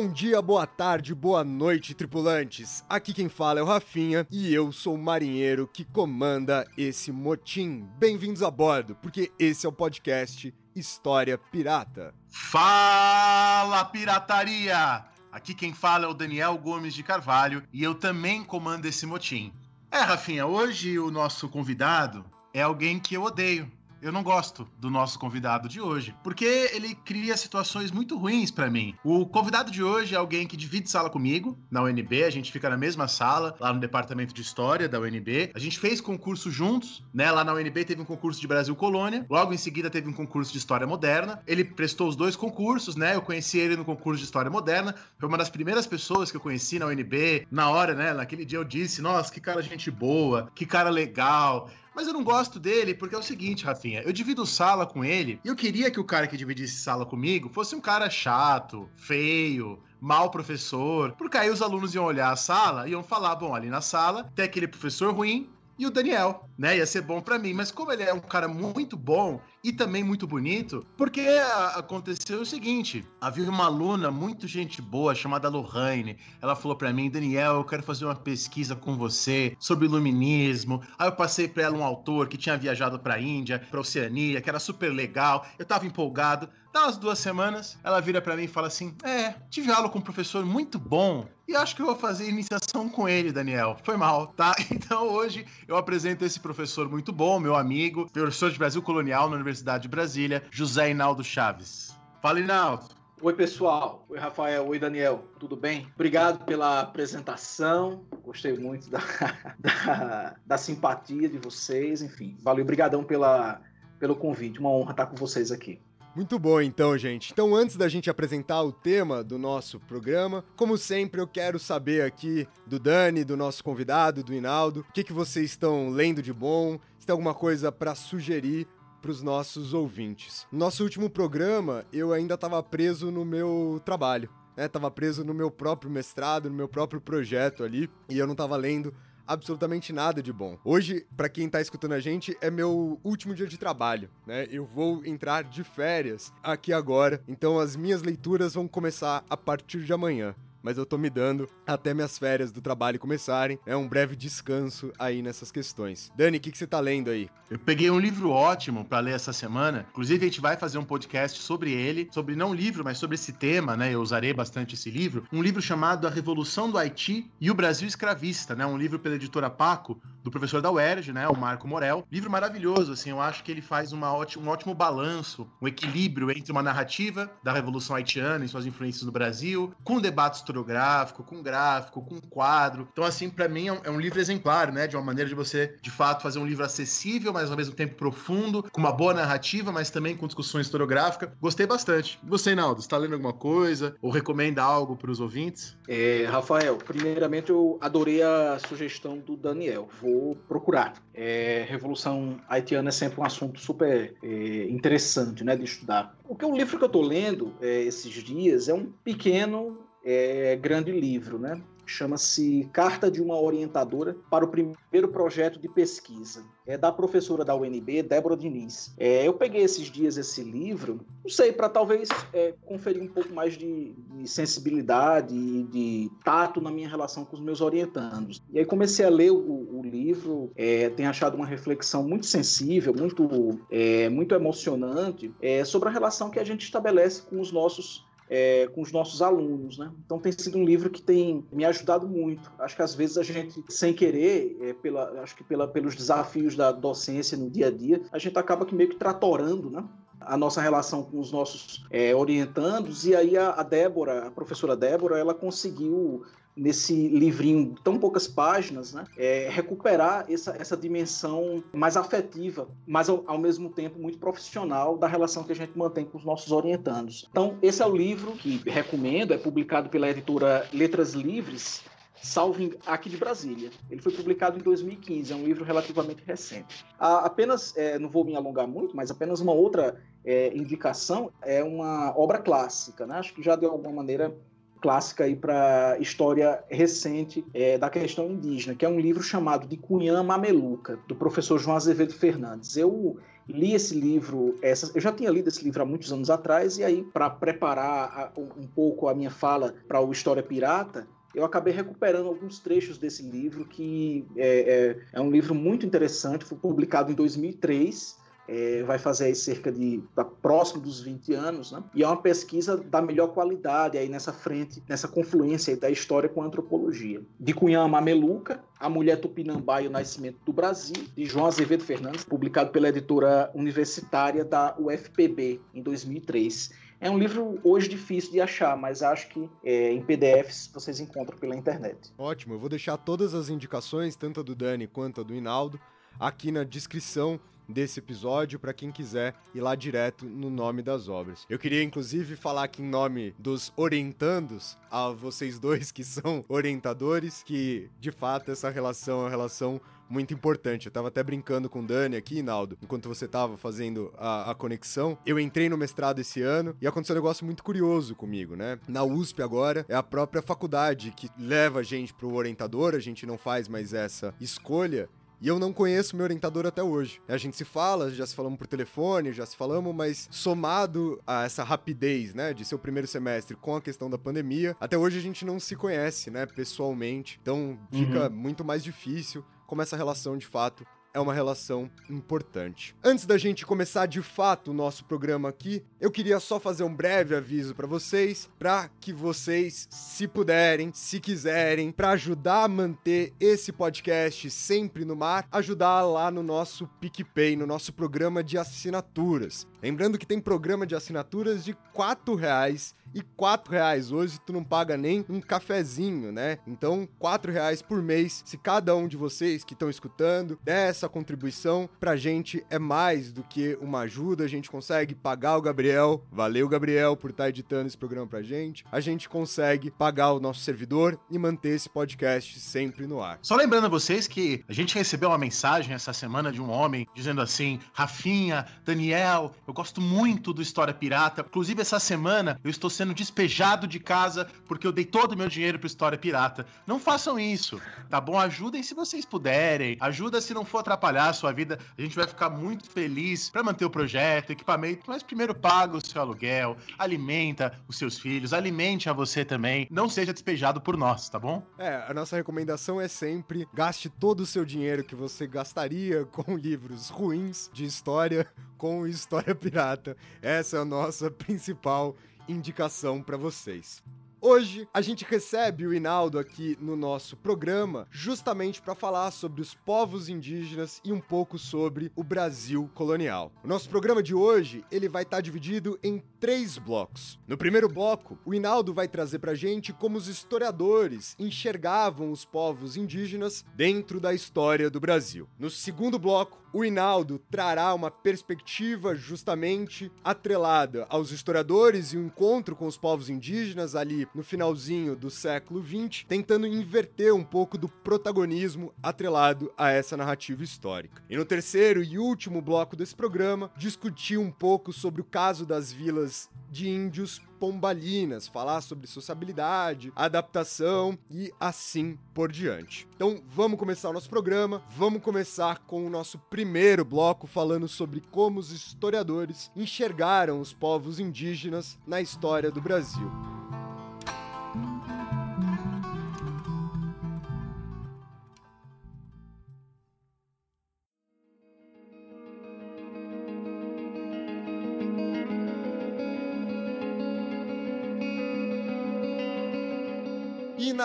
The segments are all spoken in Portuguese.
Bom dia, boa tarde, boa noite, tripulantes. Aqui quem fala é o Rafinha e eu sou o marinheiro que comanda esse motim. Bem-vindos a bordo, porque esse é o podcast História Pirata. Fala, pirataria! Aqui quem fala é o Daniel Gomes de Carvalho e eu também comando esse motim. É, Rafinha, hoje o nosso convidado é alguém que eu odeio. Eu não gosto do nosso convidado de hoje, porque ele cria situações muito ruins para mim. O convidado de hoje é alguém que divide sala comigo na UNB, a gente fica na mesma sala, lá no departamento de história da UNB. A gente fez concurso juntos, né? Lá na UNB teve um concurso de Brasil Colônia, logo em seguida teve um concurso de História Moderna. Ele prestou os dois concursos, né? Eu conheci ele no concurso de História Moderna, foi uma das primeiras pessoas que eu conheci na UNB. Na hora, né? Naquele dia eu disse: "Nossa, que cara gente boa, que cara legal". Mas eu não gosto dele porque é o seguinte, Rafinha, eu divido sala com ele e eu queria que o cara que dividisse sala comigo fosse um cara chato, feio, mau professor, porque aí os alunos iam olhar a sala e iam falar, bom, ali na sala tem aquele professor ruim e o Daniel, né? Ia ser bom para mim, mas como ele é um cara muito bom e também muito bonito, porque a- aconteceu o seguinte: havia uma aluna muito gente boa chamada Lohane. Ela falou para mim, Daniel, eu quero fazer uma pesquisa com você sobre iluminismo. Aí eu passei para ela um autor que tinha viajado para Índia, para Oceania, que era super legal. Eu tava empolgado. Dá umas duas semanas, ela vira para mim e fala assim: É, tive aula com um professor muito bom e acho que eu vou fazer iniciação com ele, Daniel. Foi mal, tá? Então hoje eu apresento esse professor muito bom, meu amigo, professor de Brasil Colonial na Universidade de Brasília, José Inaldo Chaves. Fala, Inaldo. Oi, pessoal. Oi, Rafael. Oi, Daniel. Tudo bem? Obrigado pela apresentação. Gostei muito da, da, da simpatia de vocês. Enfim, valeu. Obrigadão pela, pelo convite. Uma honra estar com vocês aqui. Muito bom, então, gente. Então, antes da gente apresentar o tema do nosso programa, como sempre, eu quero saber aqui do Dani, do nosso convidado, do Hinaldo, o que, que vocês estão lendo de bom, se tem alguma coisa para sugerir para os nossos ouvintes. No nosso último programa, eu ainda estava preso no meu trabalho, né? Preso no meu próprio mestrado, no meu próprio projeto ali, e eu não tava lendo absolutamente nada de bom. Hoje, pra quem tá escutando a gente, é meu último dia de trabalho, né? Eu vou entrar de férias aqui agora, então as minhas leituras vão começar a partir de amanhã. Mas eu tô me dando até minhas férias do trabalho começarem. É um breve descanso aí nessas questões. Dani, o que, que você tá lendo aí? Eu peguei um livro ótimo para ler essa semana. Inclusive, a gente vai fazer um podcast sobre ele, sobre não livro, mas sobre esse tema, né? Eu usarei bastante esse livro. Um livro chamado A Revolução do Haiti e o Brasil Escravista, né? Um livro pela editora Paco, do professor da UERJ, né? O Marco Morel. Livro maravilhoso, assim. Eu acho que ele faz uma ótima, um ótimo balanço, um equilíbrio entre uma narrativa da Revolução Haitiana e suas influências no Brasil, com debate historiográfico, com gráfico, com quadro. Então, assim, para mim é um, é um livro exemplar, né? De uma maneira de você, de fato, fazer um livro acessível, mas ao mesmo tempo profundo, com uma boa narrativa, mas também com discussão historiográfica. Gostei bastante. Você, Naldo, está lendo alguma coisa? Ou recomenda algo para os ouvintes? É, Rafael, primeiramente eu adorei a sugestão do Daniel. Vou procurar. É, Revolução Haitiana é sempre um assunto super é, interessante né, de estudar. O que o livro que eu estou lendo é, esses dias é um pequeno, é, grande livro, né? Chama-se Carta de uma Orientadora para o Primeiro Projeto de Pesquisa. É da professora da UNB, Débora Diniz. É, eu peguei esses dias esse livro, não sei, para talvez é, conferir um pouco mais de, de sensibilidade e de tato na minha relação com os meus orientandos. E aí comecei a ler o, o livro, é, tenho achado uma reflexão muito sensível, muito, é, muito emocionante é, sobre a relação que a gente estabelece com os nossos é, com os nossos alunos, né? Então tem sido um livro que tem me ajudado muito. Acho que às vezes a gente, sem querer, é, pela, acho que pela, pelos desafios da docência no dia a dia, a gente acaba que meio que tratorando, né? a nossa relação com os nossos é, orientandos e aí a, a Débora, a professora Débora, ela conseguiu nesse livrinho tão poucas páginas, né, é, recuperar essa, essa dimensão mais afetiva, mas ao, ao, mesmo tempo muito profissional da relação que a gente mantém com os nossos orientandos. Então, esse é o livro que recomendo, é publicado pela editora Letras Livres, salvo aqui de Brasília. Ele foi publicado em 2015, é um livro relativamente recente. Apenas, é, não vou me alongar muito, mas apenas uma outra é, indicação é uma obra clássica, né? Acho que já de alguma maneira clássica aí para história recente é, da questão indígena, que é um livro chamado de Cunhã Mameluca, do professor João Azevedo Fernandes. Eu li esse livro, essa, eu já tinha lido esse livro há muitos anos atrás, e aí, para preparar a, um pouco a minha fala para o História Pirata, eu acabei recuperando alguns trechos desse livro, que é, é, é um livro muito interessante, foi publicado em 2003 é, vai fazer aí cerca de tá próximo dos 20 anos, né? E é uma pesquisa da melhor qualidade aí nessa frente, nessa confluência da história com a antropologia. De Cunhã Mameluca, A Mulher Tupinambá e o Nascimento do Brasil, de João Azevedo Fernandes, publicado pela editora universitária da UFPB em 2003. É um livro hoje difícil de achar, mas acho que é, em PDFs vocês encontram pela internet. Ótimo, eu vou deixar todas as indicações, tanto a do Dani quanto a do Hinaldo, aqui na descrição desse episódio para quem quiser ir lá direto no nome das obras. Eu queria inclusive falar aqui em nome dos orientandos a vocês dois que são orientadores que de fato essa relação é uma relação muito importante. Eu tava até brincando com o Dani aqui, Naldo, enquanto você tava fazendo a, a, conexão. Eu entrei no mestrado esse ano e aconteceu um negócio muito curioso comigo, né? Na USP agora é a própria faculdade que leva a gente pro orientador, a gente não faz mais essa escolha. E eu não conheço meu orientador até hoje. A gente se fala, já se falamos por telefone, já se falamos, mas somado a essa rapidez, né, de seu primeiro semestre com a questão da pandemia, até hoje a gente não se conhece, né, pessoalmente. Então fica uhum. muito mais difícil como essa relação de fato é uma relação importante. Antes da gente começar de fato o nosso programa aqui, eu queria só fazer um breve aviso para vocês, para que vocês, se puderem, se quiserem, para ajudar a manter esse podcast sempre no mar, ajudar lá no nosso PicPay, no nosso programa de assinaturas. Lembrando que tem programa de assinaturas de R$ reais e quatro reais hoje tu não paga nem um cafezinho, né? Então quatro reais por mês, se cada um de vocês que estão escutando der essa contribuição pra gente é mais do que uma ajuda, a gente consegue pagar o Gabriel, valeu Gabriel por estar tá editando esse programa pra gente, a gente consegue pagar o nosso servidor e manter esse podcast sempre no ar. Só lembrando a vocês que a gente recebeu uma mensagem essa semana de um homem dizendo assim, Rafinha, Daniel, eu gosto muito do História Pirata, inclusive essa semana eu estou sendo despejado de casa porque eu dei todo o meu dinheiro para História Pirata. Não façam isso, tá bom? Ajudem se vocês puderem. Ajuda se não for atrapalhar a sua vida. A gente vai ficar muito feliz para manter o projeto, equipamento, mas primeiro paga o seu aluguel, alimenta os seus filhos, alimente a você também. Não seja despejado por nós, tá bom? É, a nossa recomendação é sempre gaste todo o seu dinheiro que você gastaria com livros ruins de história com História Pirata. Essa é a nossa principal indicação para vocês. Hoje a gente recebe o Hinaldo aqui no nosso programa justamente para falar sobre os povos indígenas e um pouco sobre o Brasil colonial. O nosso programa de hoje ele vai estar tá dividido em três blocos. No primeiro bloco, o Hinaldo vai trazer pra gente como os historiadores enxergavam os povos indígenas dentro da história do Brasil. No segundo bloco, o Hinaldo trará uma perspectiva justamente atrelada aos historiadores e o um encontro com os povos indígenas ali no finalzinho do século XX, tentando inverter um pouco do protagonismo atrelado a essa narrativa histórica. E no terceiro e último bloco desse programa, discutir um pouco sobre o caso das vilas de índios pombalinas, falar sobre sociabilidade, adaptação e assim por diante. Então vamos começar o nosso programa, vamos começar com o nosso primeiro bloco falando sobre como os historiadores enxergaram os povos indígenas na história do Brasil.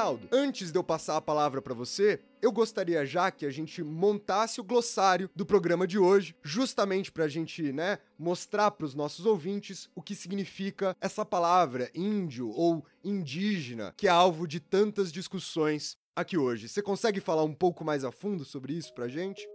Rinaldo, antes de eu passar a palavra para você, eu gostaria já que a gente montasse o glossário do programa de hoje, justamente para a gente, né, mostrar para os nossos ouvintes o que significa essa palavra índio ou indígena, que é alvo de tantas discussões aqui hoje. Você consegue falar um pouco mais a fundo sobre isso para a gente?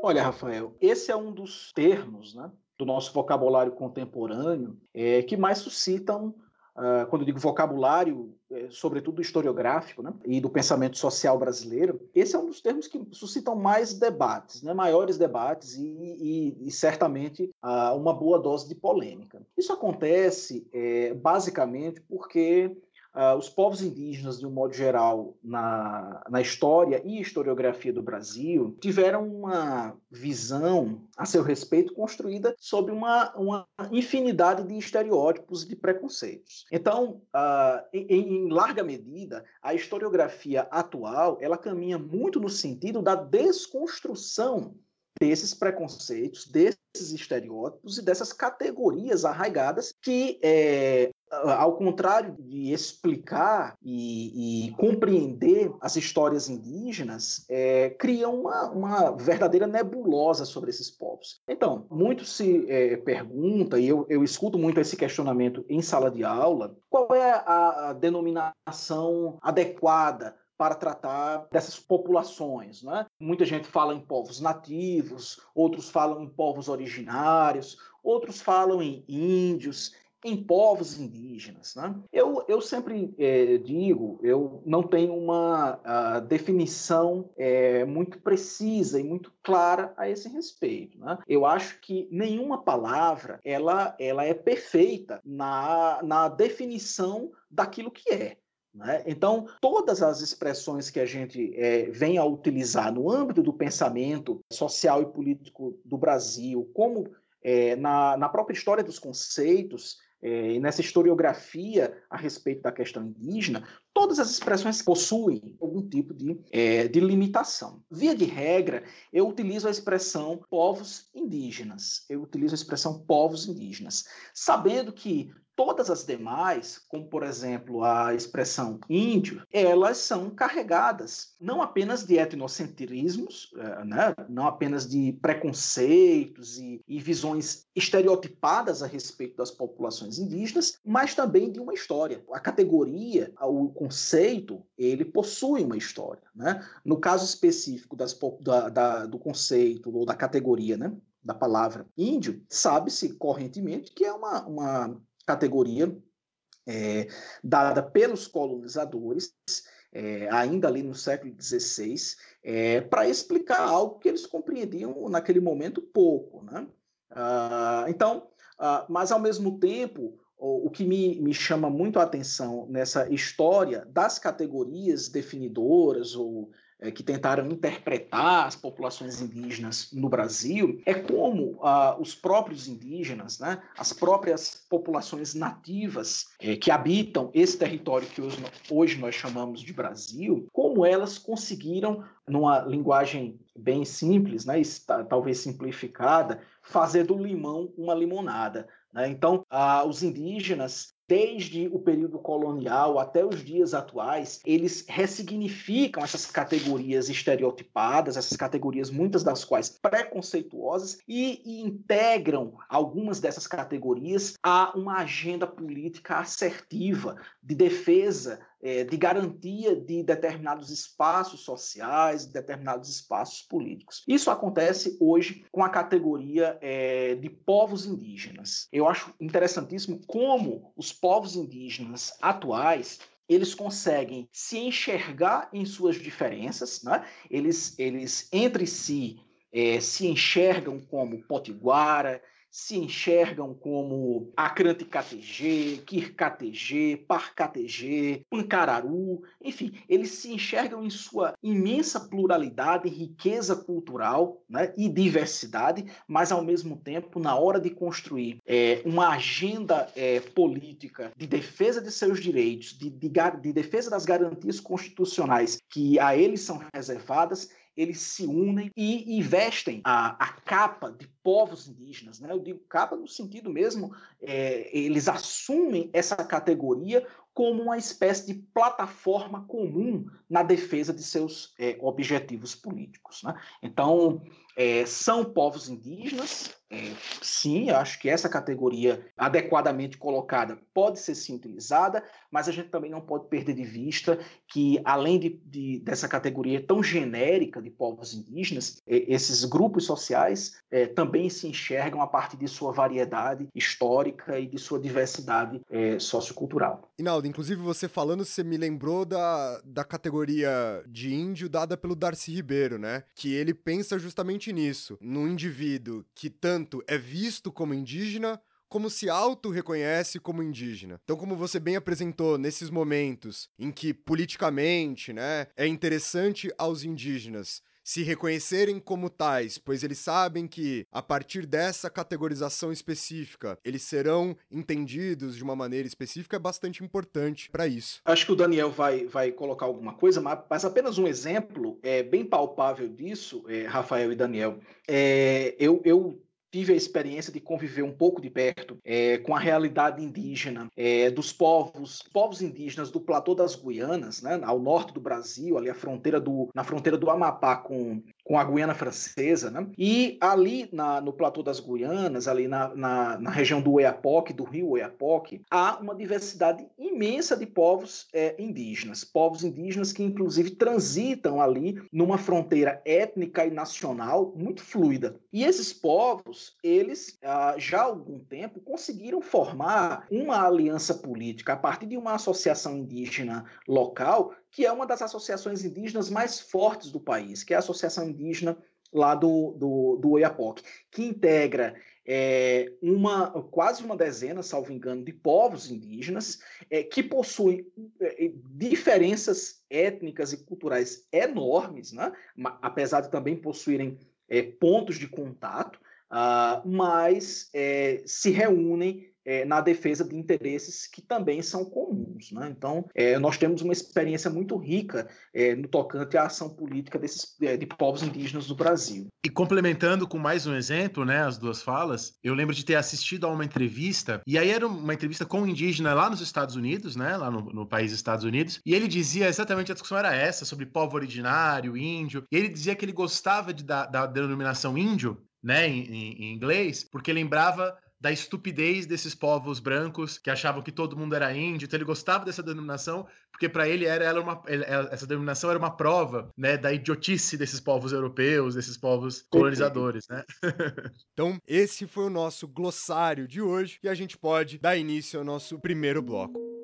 Olha, Rafael, esse é um dos termos, né, do nosso vocabulário contemporâneo é, que mais suscitam uh, quando digo vocabulário, é, sobretudo historiográfico, né, e do pensamento social brasileiro, esse é um dos termos que suscitam mais debates, né, maiores debates e, e, e certamente uh, uma boa dose de polêmica. Isso acontece é, basicamente porque Uh, os povos indígenas, de um modo geral, na, na história e historiografia do Brasil, tiveram uma visão a seu respeito construída sob uma, uma infinidade de estereótipos e de preconceitos. Então, uh, em, em larga medida, a historiografia atual ela caminha muito no sentido da desconstrução desses preconceitos, desses estereótipos e dessas categorias arraigadas que é, ao contrário de explicar e, e, compreender as histórias indígenas, é, criam uma, uma, verdadeira nebulosa sobre esses povos. Então, muito se é, pergunta, e eu, eu, escuto muito esse questionamento em sala de aula, qual é a, a denominação adequada para tratar dessas populações. Né? Muita gente fala em povos nativos, outros falam em povos originários, outros falam em índios em povos indígenas. Né? Eu, eu sempre é, digo, eu não tenho uma definição é, muito precisa e muito clara a esse respeito. Né? Eu acho que nenhuma palavra ela, ela é perfeita na, na definição daquilo que é. Né? Então, todas as expressões que a gente é, vem a utilizar no âmbito do pensamento social e político do Brasil, como é, na, na própria história dos conceitos, é, nessa historiografia a respeito da questão indígena, todas as expressões possuem algum tipo de, é, de limitação. Via de regra, eu utilizo a expressão povos indígenas. Eu utilizo a expressão povos indígenas, sabendo que Todas as demais, como por exemplo a expressão índio, elas são carregadas não apenas de etnocentrismos, eh, né? não apenas de preconceitos e, e visões estereotipadas a respeito das populações indígenas, mas também de uma história. A categoria, o conceito, ele possui uma história. Né? No caso específico das, da, da, do conceito ou da categoria, né? da palavra índio, sabe-se correntemente que é uma, uma categoria é, dada pelos colonizadores, é, ainda ali no século XVI, é, para explicar algo que eles compreendiam naquele momento pouco. Né? Ah, então, ah, mas ao mesmo tempo, o, o que me, me chama muito a atenção nessa história das categorias definidoras ou é, que tentaram interpretar as populações indígenas no Brasil, é como ah, os próprios indígenas, né, as próprias populações nativas é, que habitam esse território que hoje, hoje nós chamamos de Brasil, como elas conseguiram, numa linguagem bem simples, né, talvez simplificada, fazer do limão uma limonada. Né? Então, ah, os indígenas desde o período colonial até os dias atuais, eles ressignificam essas categorias estereotipadas, essas categorias, muitas das quais preconceituosas, e, e integram algumas dessas categorias a uma agenda política assertiva de defesa é, de garantia de determinados espaços sociais, de determinados espaços políticos. Isso acontece hoje com a categoria é, de povos indígenas. Eu acho interessantíssimo como os povos indígenas atuais eles conseguem se enxergar em suas diferenças, né? eles, eles entre si é, se enxergam como potiguara, se enxergam como Acrante KTG, Kir KTG, Par KTG, Pancararu, enfim, eles se enxergam em sua imensa pluralidade, riqueza cultural né, e diversidade, mas ao mesmo tempo, na hora de construir é, uma agenda é, política de defesa de seus direitos, de, de, de defesa das garantias constitucionais que a eles são reservadas, eles se unem e, e vestem a, a, capa de povos indígenas. Né? Eu digo capa no sentido mesmo, é, eles assumem essa categoria como uma espécie de plataforma comum na defesa de seus é, objetivos políticos. Né? Então, é, são povos indígenas, é, sim, acho que essa categoria adequadamente colocada pode ser sim utilizada, mas a gente também não pode perder de vista que, além de, de dessa categoria tão genérica de povos indígenas, é, esses grupos sociais é, também se enxergam a partir de sua variedade histórica e de sua diversidade é, sociocultural. Inaldo, inclusive você falando, você me lembrou da, da categoria de índio dada pelo Darcy Ribeiro, né? Que ele pensa justamente nisso, no indivíduo que tanto tanto é visto como indígena como se auto-reconhece como indígena. Então, como você bem apresentou, nesses momentos em que politicamente, né, é interessante aos indígenas se reconhecerem como tais, pois eles sabem que, a partir dessa categorização específica, eles serão entendidos de uma maneira específica, é bastante importante para isso. Acho que o Daniel vai, vai colocar alguma coisa, mas apenas um exemplo é, bem palpável disso, é, Rafael e Daniel. É, eu, eu tive a experiência de conviver um pouco de perto é, com a realidade indígena é, dos povos, povos indígenas do platô das Guianas, né, ao norte do Brasil, ali a fronteira do, na fronteira do Amapá com, com a Guiana Francesa, né? E ali na, no platô das Guianas, ali na, na, na, região do Oiapoque, do rio Oiapoque, há uma diversidade imensa de povos é, indígenas, povos indígenas que inclusive transitam ali numa fronteira étnica e nacional muito fluida. E esses povos, eles ah, já há algum tempo conseguiram formar uma aliança política a partir de uma associação indígena local que é uma das associações indígenas mais fortes do país, que é a Associação Indígena lá do, do, do Oiapoque, que integra é, uma quase uma dezena, salvo engano, de povos indígenas é, que possuem é, diferenças étnicas e culturais enormes, né? apesar de também possuírem é, pontos de contato, uh, mas é, se reúnem é, na defesa de interesses que também são comuns. Né? Então, é, nós temos uma experiência muito rica é, no tocante à ação política desses, é, de povos indígenas do Brasil. E complementando com mais um exemplo, né, as duas falas, eu lembro de ter assistido a uma entrevista, e aí era uma entrevista com um indígena lá nos Estados Unidos, né, lá no, no país Estados Unidos, e ele dizia exatamente a discussão era essa, sobre povo originário, índio, e ele dizia que ele gostava de, da, da denominação índio, né, em, em inglês, porque lembrava da estupidez desses povos brancos que achavam que todo mundo era índio. Então ele gostava dessa denominação porque para ele era ela uma essa denominação era uma prova, né, da idiotice desses povos europeus, desses povos colonizadores, né? então esse foi o nosso glossário de hoje e a gente pode dar início ao nosso primeiro bloco.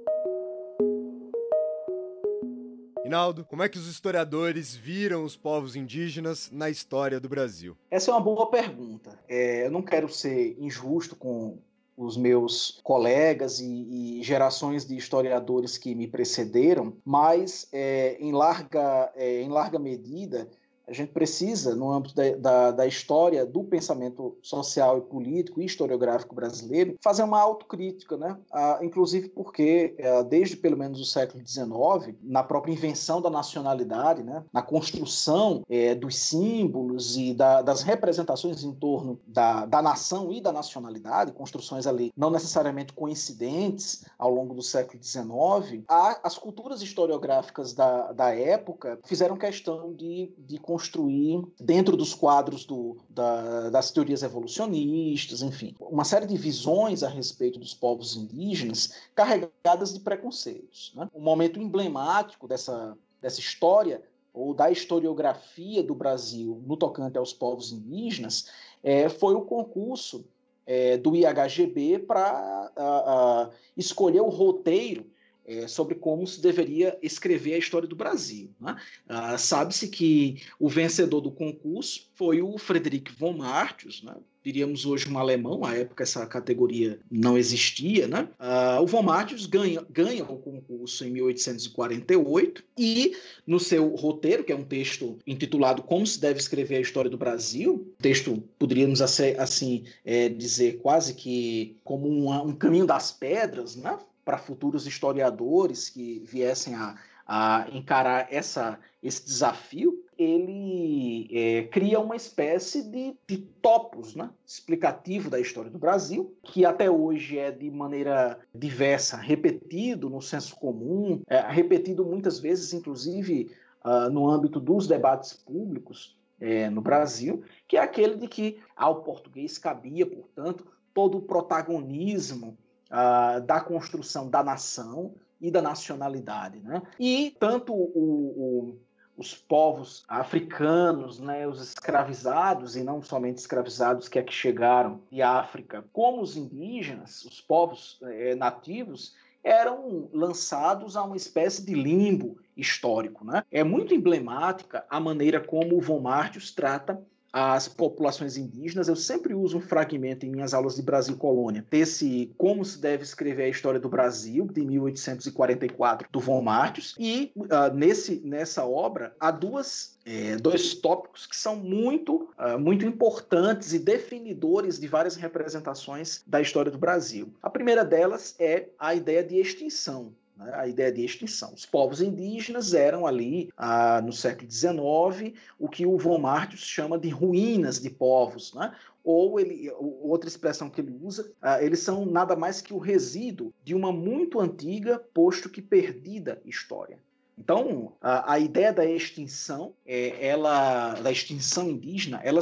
Rinaldo, como é que os historiadores viram os povos indígenas na história do Brasil? Essa é uma boa pergunta. É, eu não quero ser injusto com os meus colegas e, e, gerações de historiadores que me precederam, mas é, em, larga, é, em larga medida a gente precisa, no âmbito da, da, da, história do pensamento social e político e historiográfico brasileiro, fazer uma autocrítica, né? Ah, inclusive porque, é, desde pelo menos o século XIX, na própria invenção da nacionalidade, né? na construção é, dos símbolos e da, das representações em torno da, da nação e da nacionalidade, construções ali não necessariamente coincidentes ao longo do século XIX, a, as culturas historiográficas da, da época fizeram questão de, de construir dentro dos quadros do, da, das teorias evolucionistas, enfim, uma série de visões a respeito dos povos indígenas carregadas de preconceitos. Né? Um momento emblemático dessa, dessa história ou da historiografia do Brasil no tocante aos povos indígenas é, foi o concurso é, do IHGB para escolher o roteiro é, sobre como se deveria escrever a história do Brasil. Né? Ah, Sabe-se que o vencedor do concurso foi o Frederic von Martius, né? diríamos hoje um alemão, à época essa categoria não existia, né? Uh, o von Martius ganha, ganha o concurso em 1848 e no seu roteiro, que é um texto intitulado Como se deve escrever a história do Brasil, texto poderíamos assim é, dizer quase que como uma, um caminho das pedras, né? Para futuros historiadores que viessem a, a encarar essa, esse desafio, ele é, cria uma espécie de, de topos né, explicativo da história do Brasil, que até hoje é de maneira diversa repetido no senso comum, é, repetido muitas vezes, inclusive, uh, no âmbito dos debates públicos, é, no Brasil, que é aquele de que ao português cabia, portanto, todo o protagonismo uh, da construção da nação e da nacionalidade. Né? E tanto o, o, os povos africanos, né, os escravizados, e não somente escravizados que aqui chegaram de África, como os indígenas, os povos é, nativos, eram lançados a uma espécie de limbo histórico. Né? É muito emblemática a maneira como o Von Martius trata as populações indígenas. Eu sempre uso um fragmento em minhas aulas de Brasil Colônia, desse Como se deve escrever a história do Brasil, de 1844, do Von Martius. E uh, nesse, nessa obra há duas, é, dois tópicos que são muito, uh, muito importantes e definidores de várias representações da história do Brasil. A primeira delas é a ideia de extinção né, a ideia de extinção. Os povos indígenas eram ali, ah, no século XIX, o que o Von Martius chama de ruínas de povos, né? ou ele, outra expressão que ele usa, ah, eles são nada mais que o resíduo de uma muito antiga, posto que perdida história. Então, a, a ideia da extinção, é, ela, da extinção indígena, ela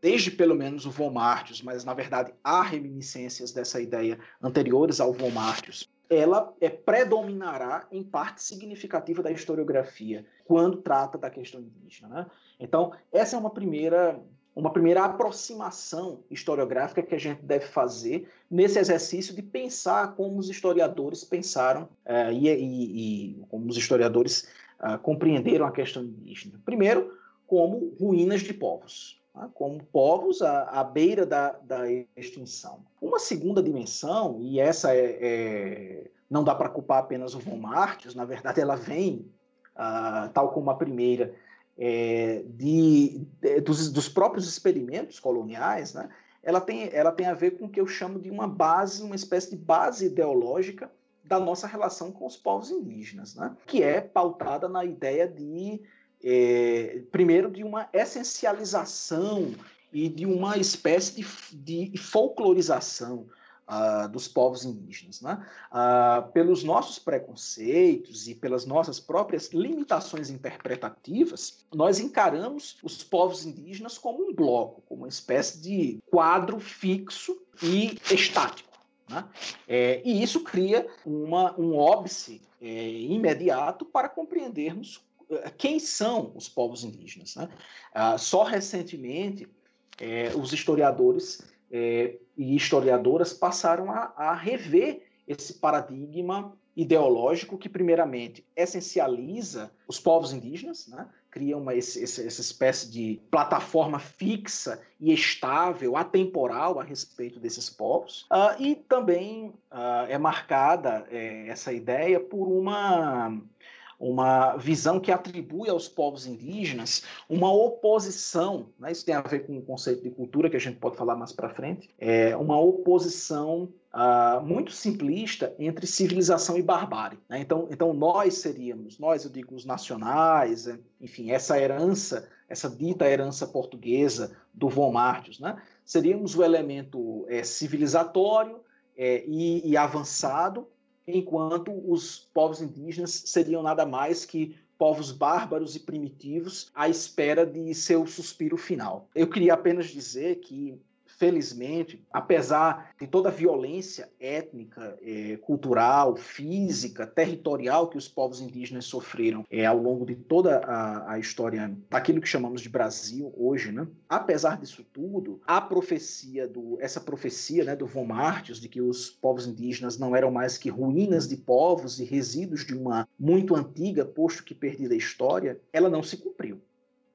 desde pelo menos o Von Martius, mas na verdade há reminiscências dessa ideia anteriores ao Von Martius, ela é, predominará em parte significativa da historiografia quando trata da questão indígena. Né? Então, essa é uma primeira, uma primeira aproximação historiográfica que a gente deve fazer nesse exercício de pensar como os historiadores pensaram uh, e, e, e, como os historiadores uh, compreenderam a questão indígena. Primeiro, como ruínas de povos como povos à, à beira da, da, extinção. Uma segunda dimensão, e essa é, é não dá para culpar apenas o Von Martius, na verdade ela vem, uh, tal como a primeira, é, de, de dos, dos, próprios experimentos coloniais, né? ela, tem, ela tem a ver com o que eu chamo de uma base, uma espécie de base ideológica da nossa relação com os povos indígenas, né? que é pautada na ideia de é, primeiro, de uma essencialização e de uma espécie de, de folclorização uh, dos povos indígenas. Né? Uh, pelos nossos preconceitos e pelas nossas próprias limitações interpretativas, nós encaramos os povos indígenas como um bloco, como uma espécie de quadro fixo e estático. Né? É, e isso cria uma, um óbice é, imediato para compreendermos quem são os povos indígenas. Né? Ah, só recentemente, é, os historiadores é, e historiadoras passaram a, rever esse paradigma ideológico que, primeiramente, essencializa os povos indígenas, né? cria uma, essa espécie de plataforma fixa e estável, atemporal a respeito desses povos, uh, e também uh, é marcada é, essa ideia por uma uma visão que atribui aos povos indígenas uma oposição, né, isso tem a ver com o conceito de cultura que a gente pode falar mais para frente, é uma oposição uh, muito simplista entre civilização e barbárie. Né? Então, então nós seríamos, nós eu digo os nacionais, é, enfim, essa herança, essa dita herança portuguesa do Von Martius, né? seríamos o elemento é, civilizatório é, e, e avançado enquanto os povos indígenas seriam nada mais que povos bárbaros e primitivos à espera de seu suspiro final. Eu queria apenas dizer que felizmente, apesar de toda a violência étnica, é, cultural, física, territorial que os povos indígenas sofreram é, ao longo de toda a, a, história daquilo que chamamos de Brasil hoje, né? apesar disso tudo, a profecia do essa profecia né, do Von Martius de que os povos indígenas não eram mais que ruínas de povos e resíduos de uma muito antiga, posto que perdida história, ela não se cumpriu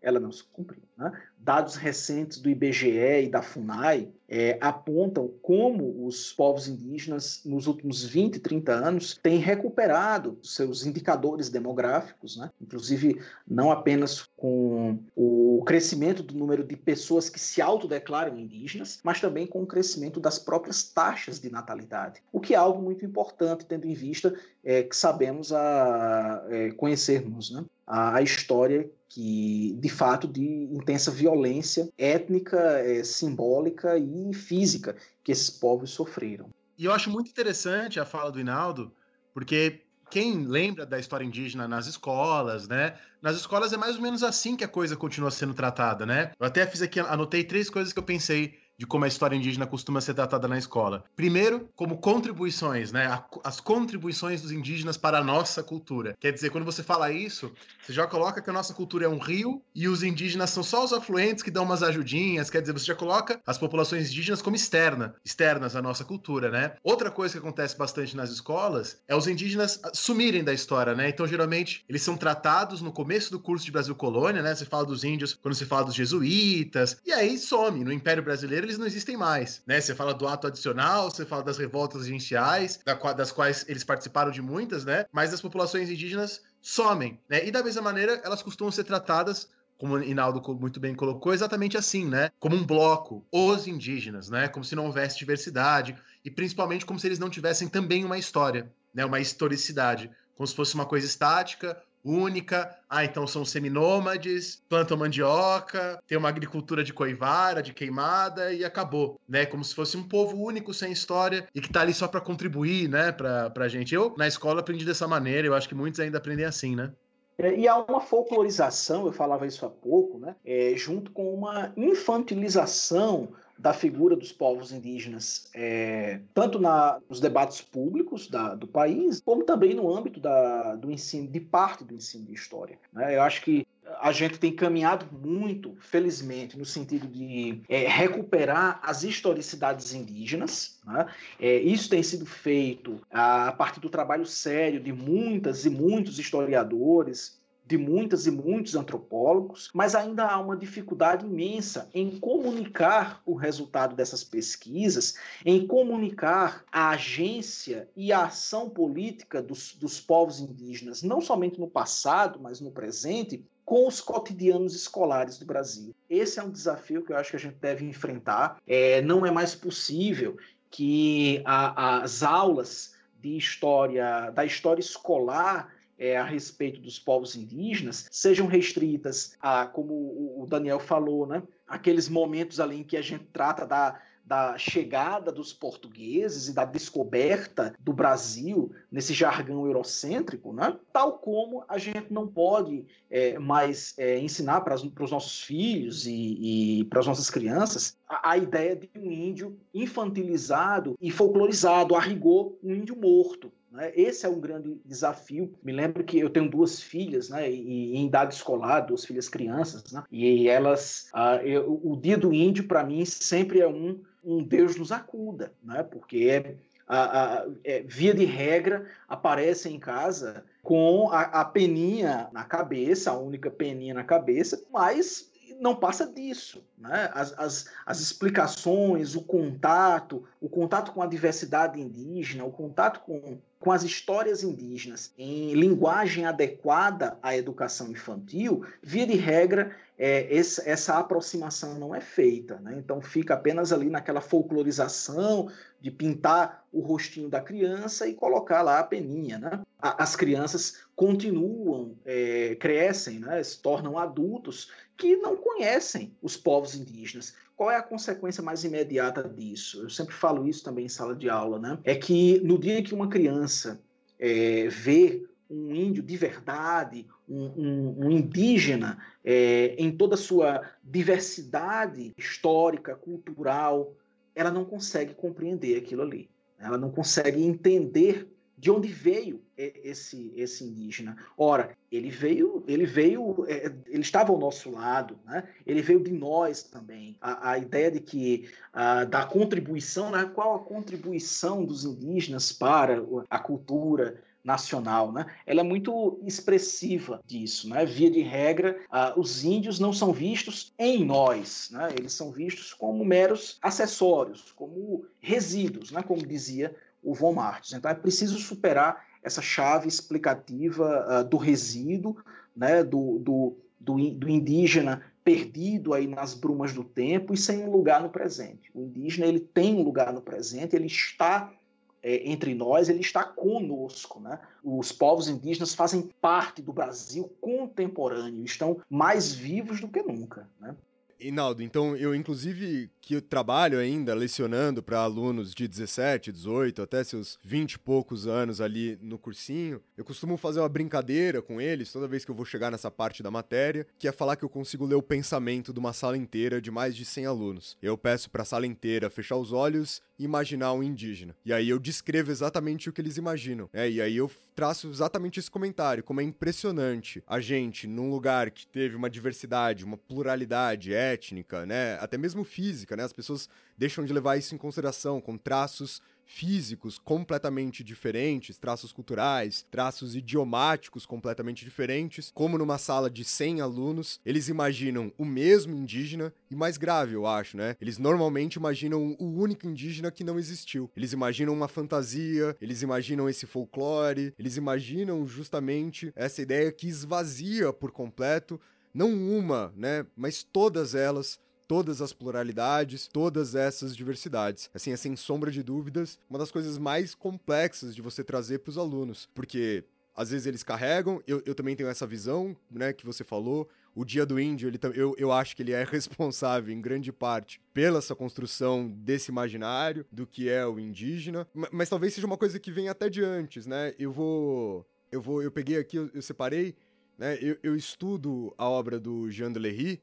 ela não se cumpriu. Né? Dados recentes do IBGE e da FUNAI é, apontam como os povos indígenas, nos últimos 20, 30 anos, têm recuperado seus indicadores demográficos, né? inclusive não apenas com o crescimento do número de pessoas que se autodeclaram indígenas, mas também com o crescimento das próprias taxas de natalidade, o que é algo muito importante, tendo em vista é, que sabemos a, é, conhecermos né? a, a história que, de fato, de intensa violência étnica, é, simbólica e física que esses povos sofreram. E eu acho muito interessante a fala do Hinaldo, porque quem lembra da história indígena nas escolas, né? Nas escolas é mais ou menos assim que a coisa continua sendo tratada, né? Eu até fiz aqui, anotei três coisas que eu pensei de como a história indígena costuma ser tratada na escola. Primeiro, como contribuições, né? As contribuições dos indígenas para a nossa cultura. Quer dizer, quando você fala isso, você já coloca que a nossa cultura é um rio e os indígenas são só os afluentes que dão umas ajudinhas. Quer dizer, você já coloca as populações indígenas como externa, externas à nossa cultura, né? Outra coisa que acontece bastante nas escolas é os indígenas sumirem da história, né? Então, geralmente, eles são tratados no começo do curso de Brasil Colônia, né? Você fala dos índios quando você fala dos jesuítas, e aí some. No Império Brasileiro, eles não existem mais, né? Você fala do ato adicional, você fala das revoltas iniciais, das quais eles participaram de muitas, né? Mas as populações indígenas somem, né? E da mesma maneira, elas costumam ser tratadas como o Inaldo muito bem colocou, exatamente assim, né? Como um bloco, os indígenas, né? Como se não houvesse diversidade e principalmente como se eles não tivessem também uma história, né? Uma historicidade, como se fosse uma coisa estática única. Ah, então são seminômades, plantam mandioca, tem uma agricultura de coivara, de queimada e acabou, né? Como se fosse um povo único sem história e que tá ali só para contribuir, né, pra, pra gente. Eu, na escola, aprendi dessa maneira, eu acho que muitos ainda aprendem assim, né? É, e há uma folclorização, eu falava isso há pouco, né? É, junto com uma infantilização da figura dos povos indígenas, é, tanto na, nos debates públicos da, do país, como também no âmbito da, do ensino, de parte do ensino de história. Né? Eu acho que a gente tem caminhado muito, felizmente, no sentido de é, recuperar as historicidades indígenas. Né? É, isso tem sido feito a partir do trabalho sério de muitas e muitos historiadores, de muitas e muitos antropólogos, mas ainda há uma dificuldade imensa em comunicar o resultado dessas pesquisas, em comunicar a agência e a ação política dos, dos povos indígenas, não somente no passado, mas no presente, com os cotidianos escolares do Brasil. Esse é um desafio que eu acho que a gente deve enfrentar. É, não é mais possível que a, as aulas de história, da história escolar é, a respeito dos povos indígenas sejam restritas a, como o Daniel falou, né, aqueles momentos ali em que a gente trata da, da chegada dos portugueses e da descoberta do Brasil nesse jargão eurocêntrico, né? tal como a gente não pode é, mais é, ensinar para os nossos filhos e, e para as nossas crianças a, a, ideia de um índio infantilizado e folclorizado, a rigor, um índio morto. Né? Esse é um grande desafio. Me lembro que eu tenho duas filhas, né, em idade escolar, duas filhas crianças, né, e elas, uh, eu, o dia do índio para mim sempre é um, um Deus nos acuda, né, porque é, a, a, é, via de regra aparece em casa com a, a peninha na cabeça, a única peninha na cabeça, mas não passa disso. Né? As, as, as, explicações, o contato, o contato com a diversidade indígena, o contato com, com as histórias indígenas em linguagem adequada à educação infantil, via de regra, é, essa, aproximação não é feita. Né? Então fica apenas ali naquela folclorização de pintar o rostinho da criança e colocar lá a peninha. Né? As crianças continuam, é, crescem, né? se tornam adultos que não conhecem os povos indígenas. Qual é a consequência mais imediata disso? Eu sempre falo isso também em sala de aula, né? É que no dia que uma criança é, vê um índio de verdade, um, um, um indígena é, em toda a sua diversidade histórica, cultural, ela não consegue compreender aquilo ali. Ela não consegue entender de onde veio esse esse indígena. Ora, ele veio, ele veio, é, ele estava ao nosso lado, né? Ele veio de nós também. A, a ideia de que a, da contribuição, né? Qual a contribuição dos indígenas para a cultura nacional, né? Ela é muito expressiva disso, né? Via de regra, uh, os índios não são vistos em nós, né? Eles são vistos como meros acessórios, como resíduos, né? Como dizia o Von Martins. Então é preciso superar essa chave explicativa uh, do resíduo, né, do, do, do, do, indígena perdido aí nas brumas do tempo e sem um lugar no presente. O indígena ele tem um lugar no presente, ele está é, entre nós, ele está conosco. Né? Os povos indígenas fazem parte do Brasil contemporâneo, estão mais vivos do que nunca. Né? Inaldo, então eu inclusive que eu trabalho ainda lecionando para alunos de 17, 18, até seus 20 e poucos anos ali no cursinho, Eu costumo fazer uma brincadeira com eles toda vez que eu vou chegar nessa parte da matéria, que é falar que eu consigo ler o pensamento de uma sala inteira de mais de 100 alunos. Eu peço para a sala inteira fechar os olhos imaginar um indígena. E aí eu descrevo exatamente o que eles imaginam. É, e aí eu traço exatamente esse comentário, como é impressionante a gente num lugar que teve uma diversidade, uma pluralidade étnica, né, até mesmo física, né? As pessoas deixam de levar isso em consideração com traços físicos completamente diferentes, traços culturais, traços idiomáticos completamente diferentes, como numa sala de 100 alunos, eles imaginam o mesmo indígena e mais grave, eu acho, né? Eles normalmente imaginam o único indígena que não existiu. Eles imaginam uma fantasia, eles imaginam esse folclore, eles imaginam justamente essa ideia que esvazia por completo não uma, né, mas todas elas todas as pluralidades, todas essas diversidades. Assim, é sem sombra de dúvidas, uma das coisas mais complexas de você trazer para os alunos, porque às vezes eles carregam, eu, eu também tenho essa visão, né, que você falou, o Dia do Índio, ele, eu, eu acho que ele é responsável, em grande parte, pela essa construção desse imaginário do que é o indígena, mas, mas talvez seja uma coisa que vem até de antes, né? Eu vou... Eu vou... Eu peguei aqui, eu, eu separei, né? Eu, eu estudo a obra do Jean Delery e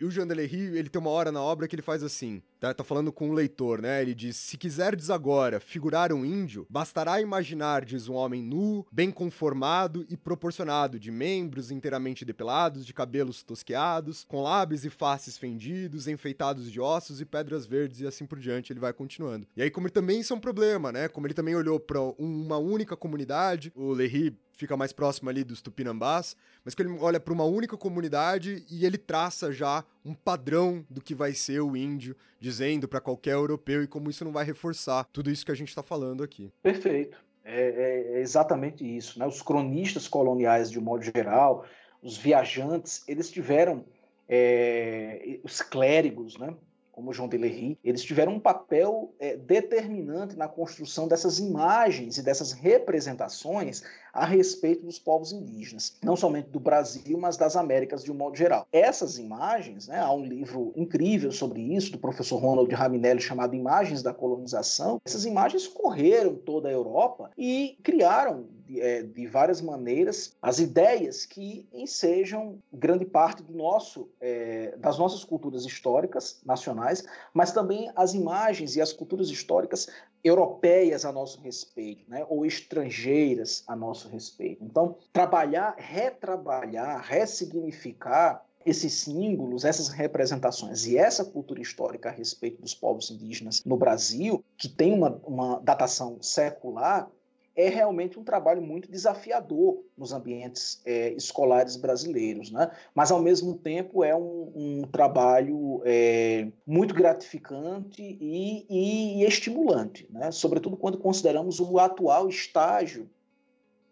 e o Jean Delery, ele tem uma hora na obra que ele faz assim, tá, tá falando com o um leitor, né? Ele diz: Se quiserdes agora figurar um índio, bastará imaginardes um homem nu, bem conformado e proporcionado, de membros inteiramente depilados, de cabelos tosqueados, com lábios e faces fendidos, enfeitados de ossos e pedras verdes e assim por diante. Ele vai continuando. E aí, como ele também isso é um problema, né? Como ele também olhou para uma única comunidade, o Lery fica mais próximo ali dos tupinambás, mas que ele olha para uma única comunidade e ele traça já um padrão do que vai ser o índio, dizendo para qualquer europeu e como isso não vai reforçar tudo isso que a gente está falando aqui. Perfeito. É, é, exatamente isso. Né? Os cronistas coloniais, de um modo geral, os viajantes, eles tiveram é, os clérigos, né? como João Delery, eles tiveram um papel é, determinante na construção dessas imagens e dessas representações a respeito dos povos indígenas, não somente do Brasil, mas das Américas de um modo geral. Essas imagens, né, há um livro incrível sobre isso, do professor Ronald Raminelli, chamado Imagens da Colonização, essas imagens correram toda a Europa e criaram de, é, de, várias maneiras as ideias que ensejam grande parte do nosso, é, das nossas culturas históricas nacionais, mas também as imagens e as culturas históricas europeias a nosso respeito, né, ou estrangeiras a nosso respeito. Então, trabalhar, retrabalhar, ressignificar esses símbolos, essas representações e essa cultura histórica a respeito dos povos indígenas no Brasil, que tem uma, uma datação secular, é realmente um trabalho muito desafiador nos ambientes é, escolares brasileiros, né? mas ao mesmo tempo é um, um trabalho é, muito gratificante e, e, e estimulante, né? sobretudo quando consideramos o atual estágio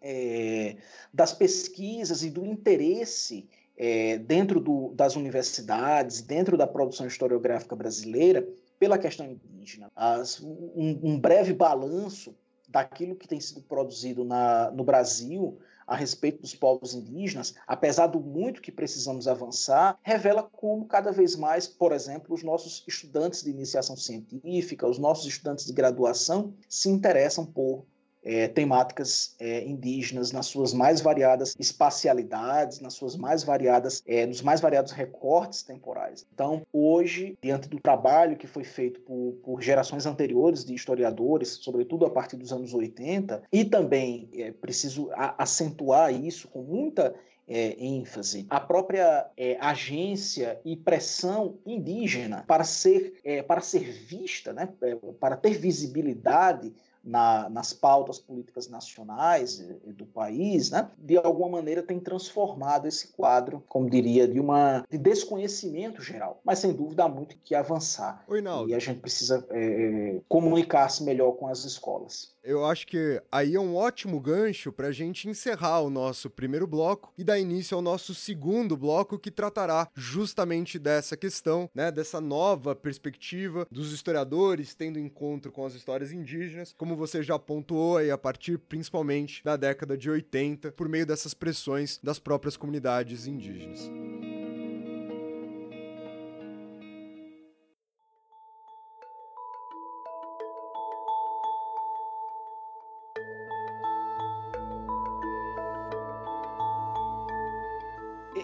é, das pesquisas e do interesse é, dentro do, das universidades, dentro da produção historiográfica brasileira, pela questão indígena. As, um, um breve balanço daquilo que tem sido produzido na, no Brasil a respeito dos povos indígenas, apesar do muito que precisamos avançar, revela como cada vez mais, por exemplo, os nossos estudantes de iniciação científica, os nossos estudantes de graduação se interessam por é, temáticas é, indígenas nas suas mais variadas espacialidades, nas suas mais variadas, é, nos mais variados recortes temporais. Então, hoje, diante do trabalho que foi feito por, por gerações anteriores de historiadores, sobretudo a partir dos anos 80, e também é preciso a, acentuar isso com muita é, ênfase, a própria é, agência e pressão indígena para ser, é, para ser vista, né, é, para ter visibilidade na, nas pautas políticas nacionais do país, né, de alguma maneira tem transformado esse quadro, como diria, de uma de desconhecimento geral. Mas sem dúvida há muito que avançar. E a gente precisa é, comunicar-se melhor com as escolas. Eu acho que aí é um ótimo gancho para a gente encerrar o nosso primeiro bloco e dar início ao nosso segundo bloco que tratará justamente dessa questão, né, dessa nova perspectiva dos historiadores tendo encontro com as histórias indígenas, como você já pontuou aí a partir principalmente da década de 80, por meio dessas pressões das próprias comunidades indígenas.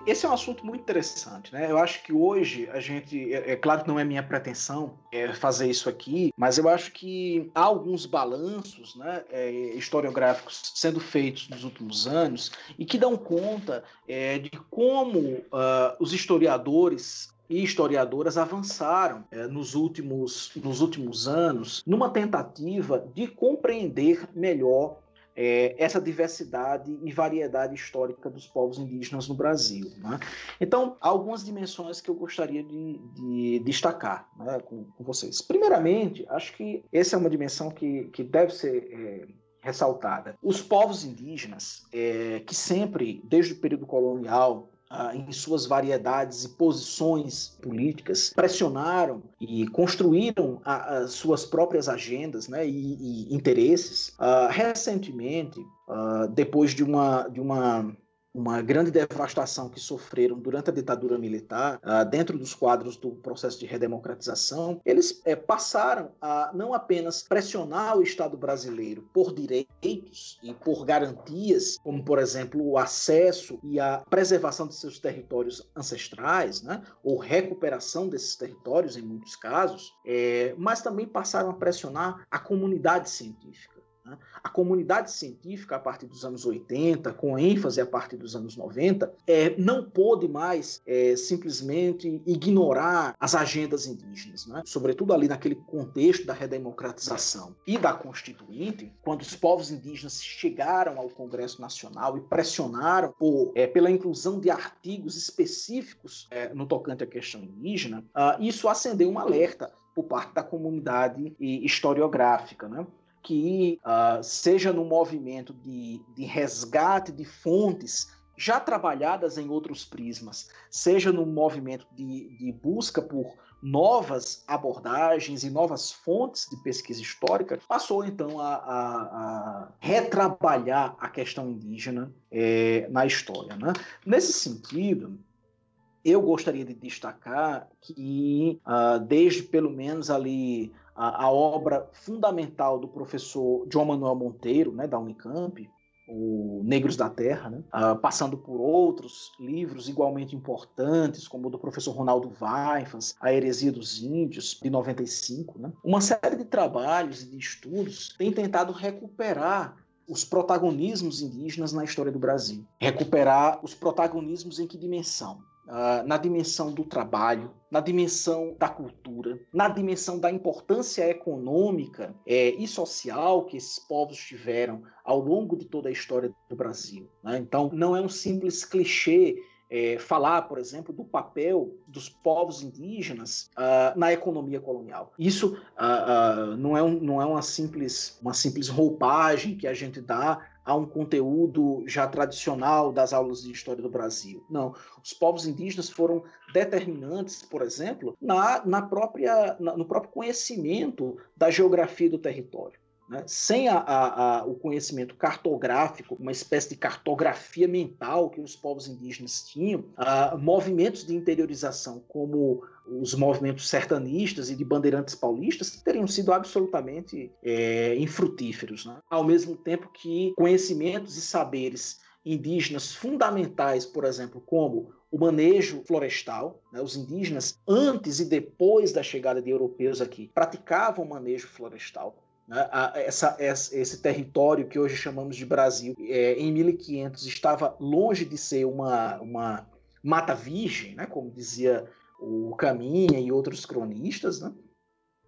Esse é um assunto muito interessante, né? Eu acho que hoje a gente, é, é, claro que não é minha pretensão é, fazer isso aqui, mas eu acho que há alguns balanços, né, é, historiográficos sendo feitos nos últimos anos e que dão conta é, de como uh, os historiadores e historiadoras avançaram é, nos, últimos, nos últimos anos numa tentativa de compreender melhor é, essa diversidade e variedade histórica dos povos indígenas no Brasil. Né? Então, algumas dimensões que eu gostaria de, de destacar né, com, com, vocês. Primeiramente, acho que essa é uma dimensão que, que deve ser é, ressaltada. Os povos indígenas, é, que sempre, desde o período colonial, ah, em suas variedades e posições políticas, pressionaram e construíram as suas próprias agendas né, e, e interesses. Ah, recentemente, ah, depois de uma, de uma uma grande devastação que sofreram durante a ditadura militar, uh, dentro dos quadros do processo de redemocratização, eles é, passaram a não apenas pressionar o Estado brasileiro por direitos e por garantias, como, por exemplo, o acesso e a preservação de seus territórios ancestrais, né, ou recuperação desses territórios, em muitos casos, é, mas também passaram a pressionar a comunidade científica. A comunidade científica, a partir dos anos 80, com ênfase a partir dos anos 90, é, não pôde mais é, simplesmente ignorar as agendas indígenas, né? sobretudo ali naquele contexto da redemocratização e da Constituinte, quando os povos indígenas chegaram ao Congresso Nacional e pressionaram por, é, pela inclusão de artigos específicos é, no tocante à questão indígena, uh, isso acendeu um alerta por parte da comunidade historiográfica. Né? Que uh, seja no movimento de, de resgate de fontes já trabalhadas em outros prismas, seja no movimento de, de busca por novas abordagens e novas fontes de pesquisa histórica, passou então a, a, a retrabalhar a questão indígena é, na história. Né? Nesse sentido, eu gostaria de destacar que, uh, desde pelo menos ali a, a, obra fundamental do professor João Manuel Monteiro, né, da Unicamp, o Negros da Terra, né? uh, passando por outros livros igualmente importantes, como o do professor Ronaldo Weifans, A Heresia dos Índios, de 95. Né? Uma série de trabalhos e de estudos tem tentado recuperar os protagonismos indígenas na história do Brasil. Recuperar os protagonismos em que dimensão? Uh, na dimensão do trabalho, na dimensão da cultura, na dimensão da importância econômica é, e social que esses povos tiveram ao longo de toda a história do Brasil. Né? Então, não é um simples clichê é, falar, por exemplo, do papel dos povos indígenas uh, na economia colonial. Isso uh, uh, não, é um, não é uma simples, uma simples roupagem que a gente dá a um conteúdo já tradicional das aulas de história do Brasil. Não, os povos indígenas foram determinantes, por exemplo, na, na própria, na, no próprio conhecimento da geografia do território. Né? Sem a, a, a, o conhecimento cartográfico, uma espécie de cartografia mental que os povos indígenas tinham, uh, movimentos de interiorização como os movimentos sertanistas e de bandeirantes paulistas teriam sido absolutamente é, infrutíferos. Né? Ao mesmo tempo que conhecimentos e saberes indígenas fundamentais, por exemplo, como o manejo florestal. Né? Os indígenas, antes e depois da chegada de europeus aqui, praticavam manejo florestal. Né? Essa, esse território que hoje chamamos de Brasil, é, em 1500, estava longe de ser uma, uma mata virgem, né? como dizia o Caminha e outros cronistas. Né?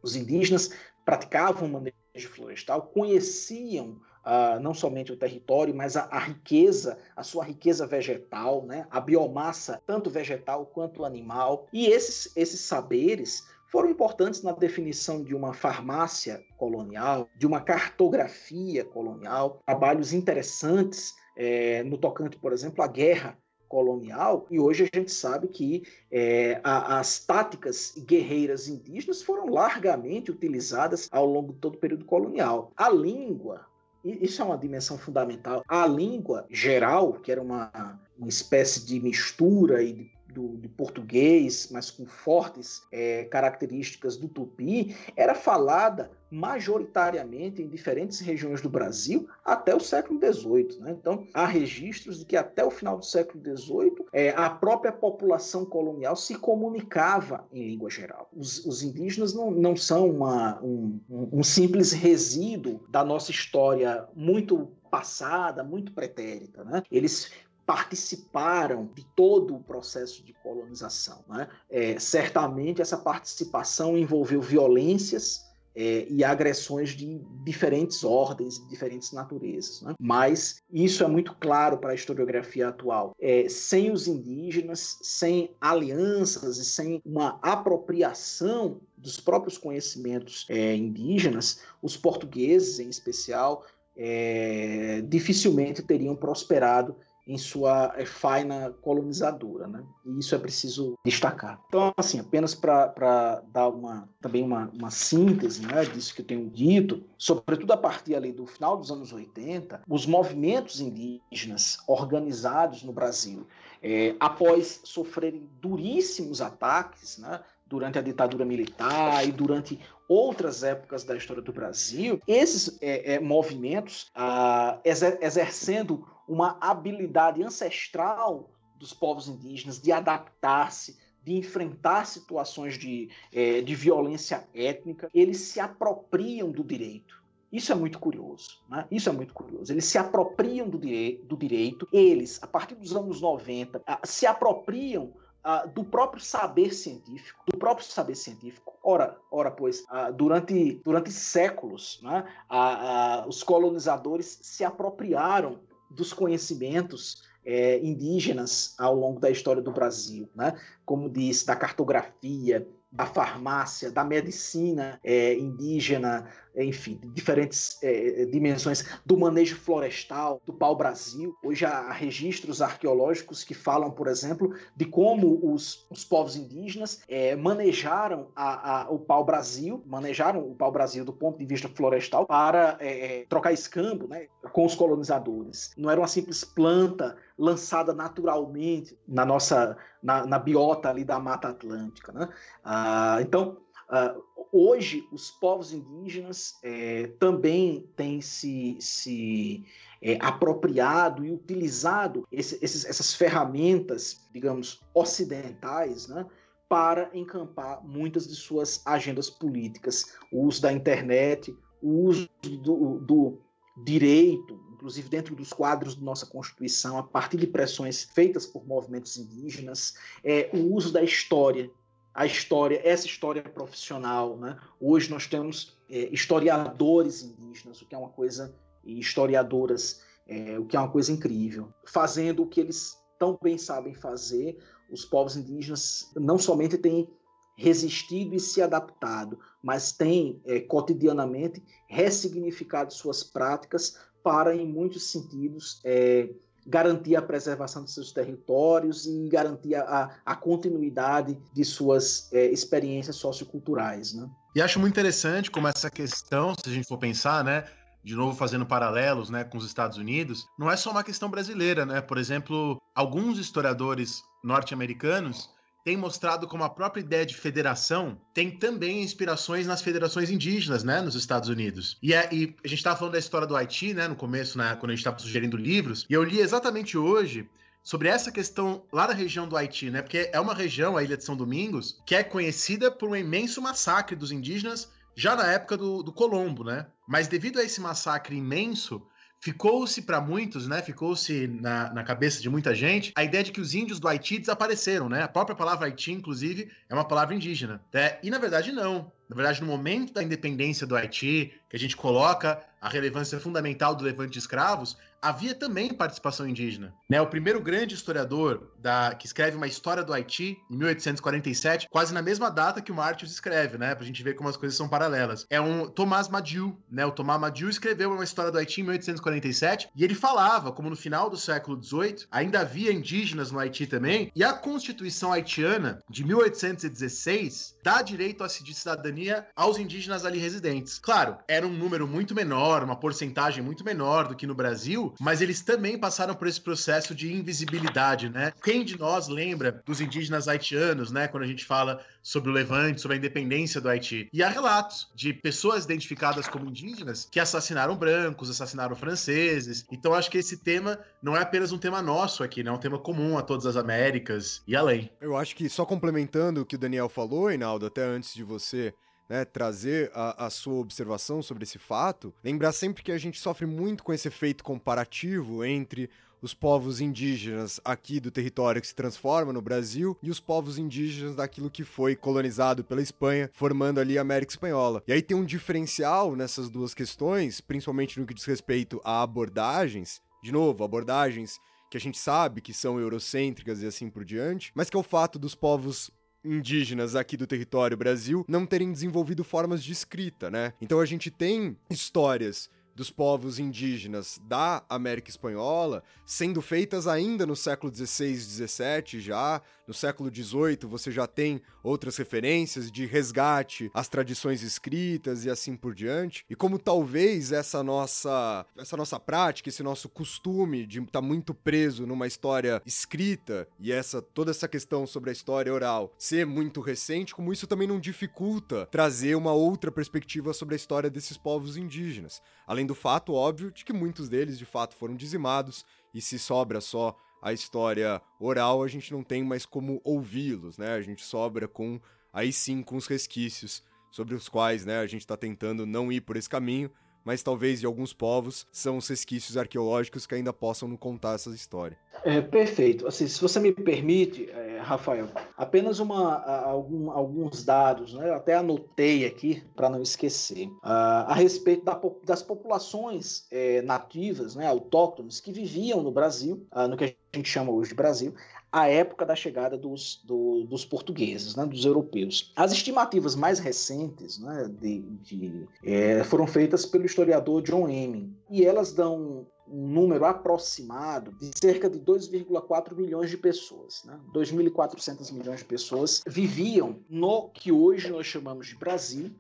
Os indígenas praticavam manejo florestal, conheciam Uh, não somente o território, mas a, a, riqueza, a sua riqueza vegetal, né? a biomassa, tanto vegetal quanto animal. E esses, esses saberes foram importantes na definição de uma farmácia colonial, de uma cartografia colonial, trabalhos interessantes é, no tocante, por exemplo, à guerra colonial, e hoje a gente sabe que é, a, as táticas guerreiras indígenas foram largamente utilizadas ao longo de todo o período colonial. A língua, isso é uma dimensão fundamental, a língua geral, que era uma, uma espécie de mistura e de do, português, mas com fortes é, características do tupi, era falada majoritariamente em diferentes regiões do Brasil até o século XVIII. Né? Então, há registros de que até o final do século XVIII é, a própria população colonial se comunicava em língua geral. Os, os indígenas não, não são uma, um, um simples resíduo da nossa história muito passada, muito pretérita. Né? Eles participaram de todo o processo de colonização. Né? É, certamente essa participação envolveu violências é, e agressões de diferentes ordens, de diferentes naturezas. Né? Mas isso é muito claro para a historiografia atual. É, sem os indígenas, sem alianças e sem uma apropriação dos próprios conhecimentos é, indígenas, os portugueses, em especial, é, dificilmente teriam prosperado em sua é, faina colonizadora, né? E isso é preciso destacar. Então, assim, apenas para dar uma, também uma, uma síntese né, disso que eu tenho dito, sobretudo a partir ali do final dos anos 80, os movimentos indígenas organizados no Brasil, é, após sofrerem duríssimos ataques, né, durante a ditadura militar e durante outras épocas da história do Brasil, esses é, é, movimentos ah, exer exercendo uma habilidade ancestral dos povos indígenas de adaptar-se, de enfrentar situações de, é, de violência étnica, eles se apropriam do direito. Isso é muito curioso, né? Isso é muito curioso. Eles se apropriam do, do direito, eles, a partir dos anos 90, se apropriam Uh, do próprio saber científico, do próprio saber científico. Ora, ora pois, uh, durante, durante séculos, né, uh, os colonizadores se apropriaram dos conhecimentos é, indígenas ao longo da história do Brasil, né? como disse, da cartografia, da farmácia, da medicina é, indígena, enfim, diferentes é, dimensões do manejo florestal do pau-brasil. Hoje há registros arqueológicos que falam, por exemplo, de como os, os povos indígenas é, manejaram a, a, o pau-brasil, manejaram o pau-brasil do ponto de vista florestal para é, é, trocar escambo né, com os colonizadores. Não era uma simples planta lançada naturalmente na nossa na, na biota ali da Mata Atlântica. Né? Ah, então, ah, hoje, os povos indígenas é, também têm se, se é, apropriado e utilizado esse, esses, essas ferramentas, digamos, ocidentais, né? para encampar muitas de suas agendas políticas, o uso da internet, o uso do, do direito, inclusive dentro dos quadros da nossa Constituição, a partir de pressões feitas por movimentos indígenas, é, o uso da história, a história, essa história profissional. Né? Hoje nós temos é, historiadores indígenas, o que é uma coisa, e historiadoras, é, o que é uma coisa incrível, fazendo o que eles tão bem sabem fazer. Os povos indígenas não somente têm resistido e se adaptado, mas têm é, cotidianamente ressignificado suas práticas para, em muitos sentidos, é, garantir a preservação de seus territórios e garantir a, a continuidade de suas é, experiências socioculturais. Né? E acho muito interessante como essa questão, se a gente for pensar, né, de novo fazendo paralelos né, com os Estados Unidos, não é só uma questão brasileira. Né? Por exemplo, alguns historiadores norte-americanos tem mostrado como a própria ideia de federação tem também inspirações nas federações indígenas, né, nos Estados Unidos. E, é, e a gente estava falando da história do Haiti, né, no começo, né, quando a gente estava sugerindo livros, e eu li exatamente hoje sobre essa questão lá da região do Haiti, né, porque é uma região, a Ilha de São Domingos, que é conhecida por um imenso massacre dos indígenas já na época do, do Colombo, né? Mas devido a esse massacre imenso, ficou-se para muitos, né? Ficou-se na, na cabeça de muita gente a ideia de que os índios do Haiti desapareceram, né? A própria palavra Haiti, inclusive, é uma palavra indígena. Né? E na verdade, não. Na verdade, no momento da independência do Haiti, que a gente coloca a relevância fundamental do levante de escravos, havia também participação indígena. Né? O primeiro grande historiador da, que escreve uma história do Haiti, em 1847, quase na mesma data que o Martius escreve, né? Pra gente ver como as coisas são paralelas. É um Tomás Madiu, né? O Tomás Madiu escreveu uma história do Haiti em 1847 e ele falava como no final do século XVIII ainda havia indígenas no Haiti também e a Constituição haitiana de 1816 dá direito à cidadania aos indígenas ali residentes. Claro, era um número muito menor, uma porcentagem muito menor do que no Brasil, mas eles também passaram por esse processo de invisibilidade, né? Quem de nós lembra dos indígenas haitianos, né? Quando a gente fala sobre o Levante, sobre a independência do Haiti. E há relatos de pessoas identificadas como indígenas que assassinaram brancos, assassinaram franceses. Então acho que esse tema não é apenas um tema nosso aqui, né? É um tema comum a todas as Américas e além. Eu acho que só complementando o que o Daniel falou, Reinaldo, até antes de você né, trazer a, a, sua observação sobre esse fato, lembrar sempre que a gente sofre muito com esse efeito comparativo entre os povos indígenas aqui do território que se transforma no Brasil e os povos indígenas daquilo que foi colonizado pela Espanha, formando ali a América Espanhola. E aí tem um diferencial nessas duas questões, principalmente no que diz respeito a abordagens, de novo, abordagens que a gente sabe que são eurocêntricas e assim por diante, mas que é o fato dos povos indígenas aqui do território Brasil não terem desenvolvido formas de escrita, né? Então a gente tem histórias dos povos indígenas da América Espanhola, sendo feitas ainda no século XVI XVII já, no século XVIII você já tem outras referências de resgate às tradições escritas e assim por diante. E como talvez essa nossa, essa nossa prática, esse nosso costume de estar tá muito preso numa história escrita e essa toda essa questão sobre a história oral ser muito recente, como isso também não dificulta trazer uma outra perspectiva sobre a história desses povos indígenas. Além do fato óbvio de que muitos deles de fato foram dizimados e se sobra só a história oral, a gente não tem mais como ouvi-los, né? A gente sobra com, aí sim, com os resquícios sobre os quais, né, a gente está tentando não ir por esse caminho, mas talvez de alguns povos são os resquícios arqueológicos que ainda possam nos contar essa história. É, perfeito. Assim, se você me permite, é, Rafael, apenas uma, algum, alguns dados, né? eu até anotei aqui para não esquecer, uh, a respeito da, das populações é, nativas, né, autóctones, que viviam no Brasil, uh, no que a gente chama hoje de Brasil, à época da chegada dos, do, dos portugueses, né, dos europeus. As estimativas mais recentes né, de, de, é, foram feitas pelo historiador John Hemming, e elas dão um número aproximado de cerca de 2,4 milhões de pessoas. Né? 2.400 milhões de pessoas viviam no que hoje nós chamamos de Brasil,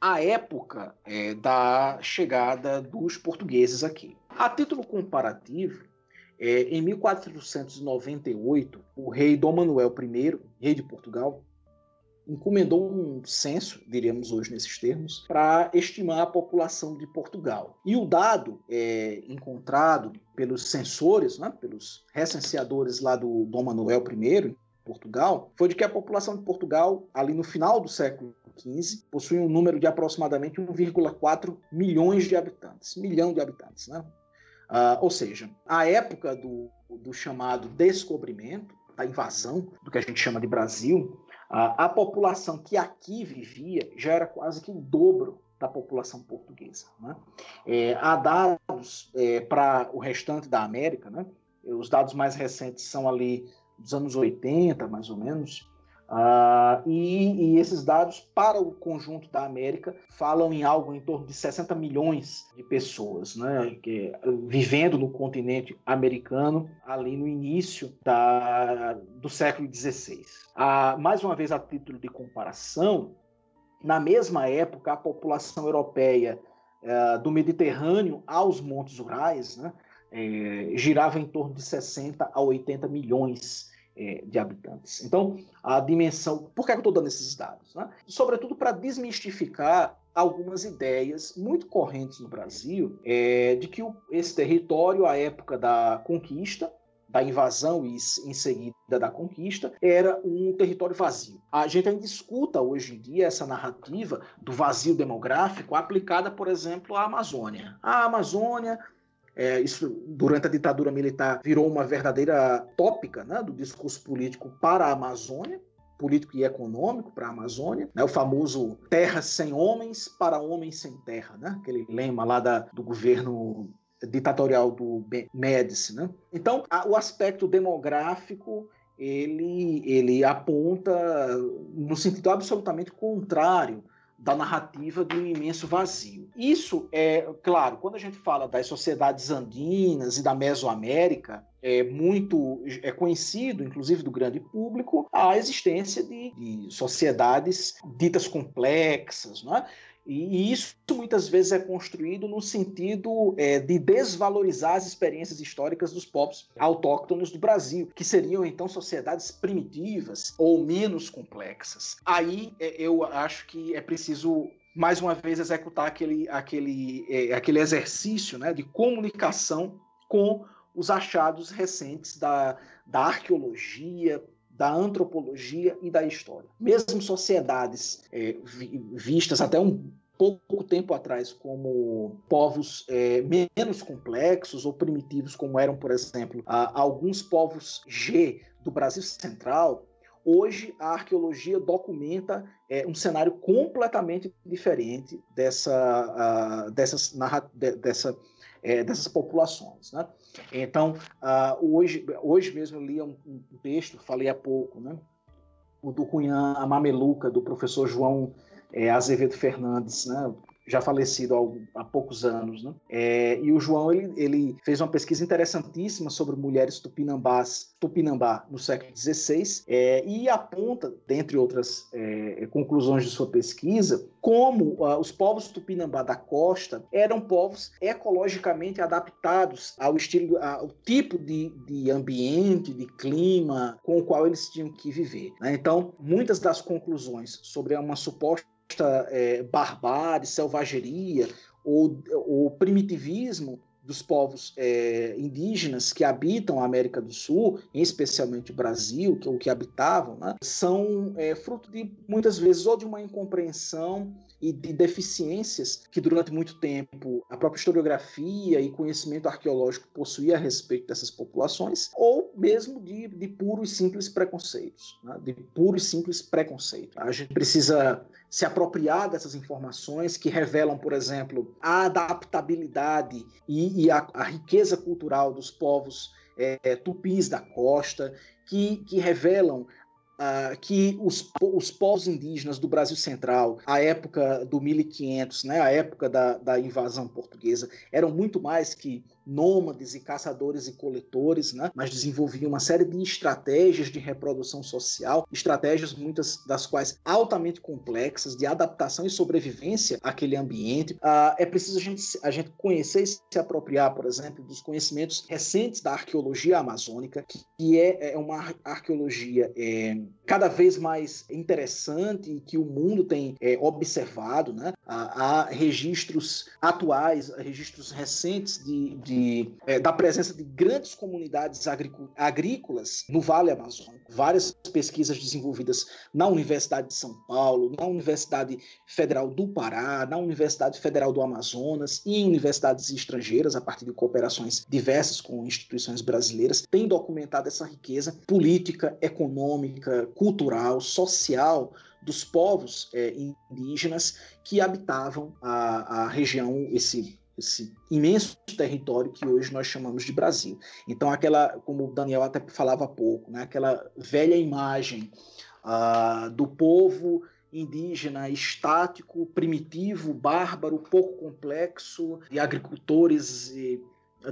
à época é, da chegada dos portugueses aqui. A título comparativo, é, em 1498, o rei Dom Manuel I, rei de Portugal, encomendou um censo, diríamos hoje nesses termos, para estimar a população de Portugal. E o dado é, encontrado pelos censores, né, pelos recenseadores lá do Dom Manuel I, Portugal, foi de que a população de Portugal, ali no final do século XV, possui um número de aproximadamente 1,4 milhões de habitantes. Milhão de habitantes, né? Uh, ou seja, a época do, do chamado descobrimento, da invasão, do que a gente chama de Brasil, uh, a população que aqui vivia já era quase que o dobro da população portuguesa. Né? É, há dados é, para o restante da América, né? os dados mais recentes são ali dos anos 80, mais ou menos, Uh, e, e, esses dados, para o conjunto da América, falam em algo em torno de 60 milhões de pessoas né, que, vivendo no continente americano ali no início da, do século XVI. Uh, mais uma vez, a título de comparação, na mesma época, a população europeia uh, do Mediterrâneo aos Montes Urais né, eh, girava em torno de 60 a 80 milhões é, de habitantes. Então, a dimensão. Por que eu estou dando esses dados? Né? Sobretudo para desmistificar algumas ideias muito correntes no Brasil é, de que o, esse território, à época da conquista, da invasão e em seguida da conquista, era um território vazio. A gente ainda escuta hoje em dia essa narrativa do vazio demográfico aplicada, por exemplo, à Amazônia. A Amazônia é, isso, durante a ditadura militar, virou uma verdadeira tópica né, do discurso político para a Amazônia, político e econômico para a Amazônia, né, o famoso terra sem homens para homens sem terra, né, aquele lema lá da, do governo ditatorial do Médici. Né? Então, a, o aspecto demográfico ele, ele aponta no sentido absolutamente contrário da narrativa de um imenso vazio. Isso é, claro, quando a gente fala das sociedades andinas e da Mesoamérica, é muito é conhecido, inclusive do grande público, a existência de, de sociedades ditas complexas, não é? E isso muitas vezes é construído no sentido é, de desvalorizar as experiências históricas dos povos autóctonos do Brasil, que seriam então sociedades primitivas ou menos complexas. Aí é, eu acho que é preciso mais uma vez executar aquele, aquele, é, aquele exercício né, de comunicação com os achados recentes da, da arqueologia, da antropologia e da história. Mesmo sociedades é, vistas até um pouco tempo atrás como povos é, menos complexos ou primitivos, como eram, por exemplo, a, alguns povos G do Brasil Central, hoje a arqueologia documenta é, um cenário completamente diferente dessa, uh, dessas, de, dessa, é, dessas populações. Né? Então, uh, hoje, hoje mesmo li um, um, texto, falei há pouco, né? o do Cunhã, a Mameluca, do professor João é, Azevedo Fernandes, né? Já falecido há, poucos anos. Né? É, e o João ele, ele, fez uma pesquisa interessantíssima sobre mulheres tupinambás, tupinambá no século XVI é, e aponta, dentre outras é, conclusões de sua pesquisa, como uh, os povos tupinambá da costa eram povos ecologicamente adaptados ao estilo, ao tipo de, de ambiente, de clima com o qual eles tinham que viver. Né? Então, muitas das conclusões sobre uma suposta é, barbárie, selvageria ou, ou primitivismo dos povos é, indígenas que habitam a América do Sul, especialmente o Brasil, que, o que habitavam, né, são é, fruto de muitas vezes ou de uma incompreensão e de deficiências que durante muito tempo a própria historiografia e conhecimento arqueológico possuía a respeito dessas populações, ou mesmo de, de puros e simples preconceitos, né? de puro e simples preconceito. A gente precisa se apropriar dessas informações que revelam, por exemplo, a adaptabilidade e, e a, a, riqueza cultural dos povos é, tupis da costa, que, que revelam Uh, que os, os povos indígenas do Brasil Central, a época do 1500, né, a época da, da invasão portuguesa, eram muito mais que nômades e caçadores e coletores, né? mas desenvolviam uma série de estratégias de reprodução social, estratégias muitas das quais altamente complexas de adaptação e sobrevivência àquele ambiente. Ah, é preciso a gente, a gente conhecer e se apropriar, por exemplo, dos conhecimentos recentes da arqueologia amazônica, que é, é uma arqueologia é, cada vez mais interessante e que o mundo tem é, observado. Né? Há, há registros atuais, registros recentes de, de de, é, da presença de grandes comunidades agrícolas no Vale Amazônico. Várias pesquisas desenvolvidas na Universidade de São Paulo, na Universidade Federal do Pará, na Universidade Federal do Amazonas e em universidades estrangeiras, a partir de cooperações diversas com instituições brasileiras, têm documentado essa riqueza política, econômica, cultural, social dos povos é, indígenas que habitavam a, a região, esse esse imenso território que hoje nós chamamos de Brasil. Então, aquela, como o Daniel até falava há pouco, né, aquela velha imagem uh, do povo indígena estático, primitivo, bárbaro, pouco complexo, de agricultores e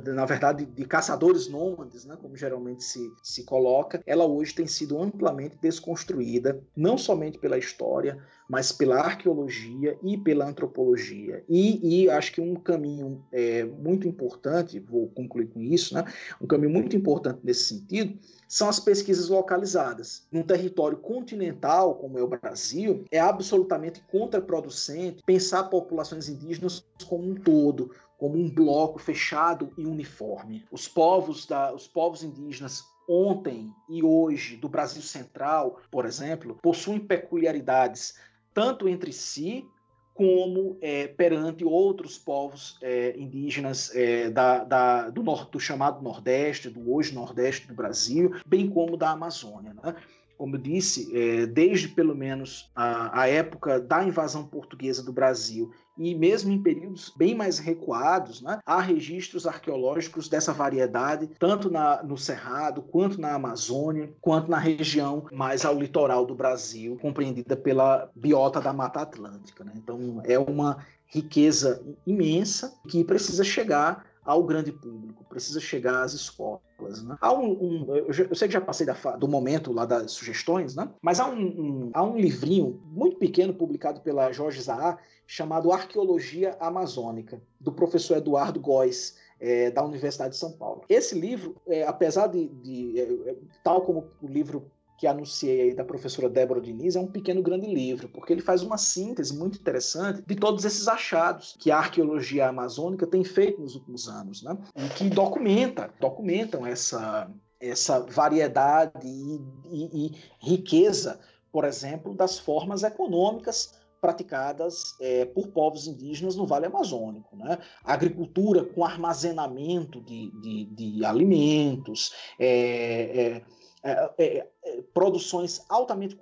na verdade, de caçadores nômades, né, como geralmente se, se coloca, ela hoje tem sido amplamente desconstruída, não somente pela história, mas pela arqueologia e pela antropologia. E, e acho que um caminho é, muito importante, vou concluir com isso, né, um caminho muito importante nesse sentido, são as pesquisas localizadas. Num território continental, como é o Brasil, é absolutamente contraproducente pensar populações indígenas como um todo, como um bloco fechado e uniforme. Os povos, da, os povos indígenas ontem e hoje do Brasil Central, por exemplo, possuem peculiaridades tanto entre si como é, perante outros povos é, indígenas é, da, da, do, do chamado Nordeste, do hoje Nordeste do Brasil, bem como da Amazônia. Né? Como eu disse, é, desde pelo menos a, a, época da invasão portuguesa do Brasil e mesmo em períodos bem mais recuados, né, há registros arqueológicos dessa variedade, tanto na, no Cerrado, quanto na Amazônia, quanto na região mais ao litoral do Brasil, compreendida pela biota da Mata Atlântica. Né? Então, é uma riqueza imensa que precisa chegar ao grande público, precisa chegar às escolas. Né? Há um, um eu, sei que já passei da, do momento lá das sugestões, né? mas há um, um, há um livrinho muito pequeno publicado pela Jorge Zahar chamado Arqueologia Amazônica, do professor Eduardo Góes. É, da Universidade de São Paulo. Esse livro, é, apesar de, de é, é tal como o livro que anunciei aí da professora Débora Diniz é um pequeno grande livro, porque ele faz uma síntese muito interessante de todos esses achados que a arqueologia amazônica tem feito nos últimos anos, né? E que documenta, documentam essa, essa variedade e, e, e riqueza, por exemplo, das formas econômicas praticadas é, por povos indígenas no Vale Amazônico. Né? agricultura com armazenamento de, de, de alimentos, é, é, é, é, é, produções altamente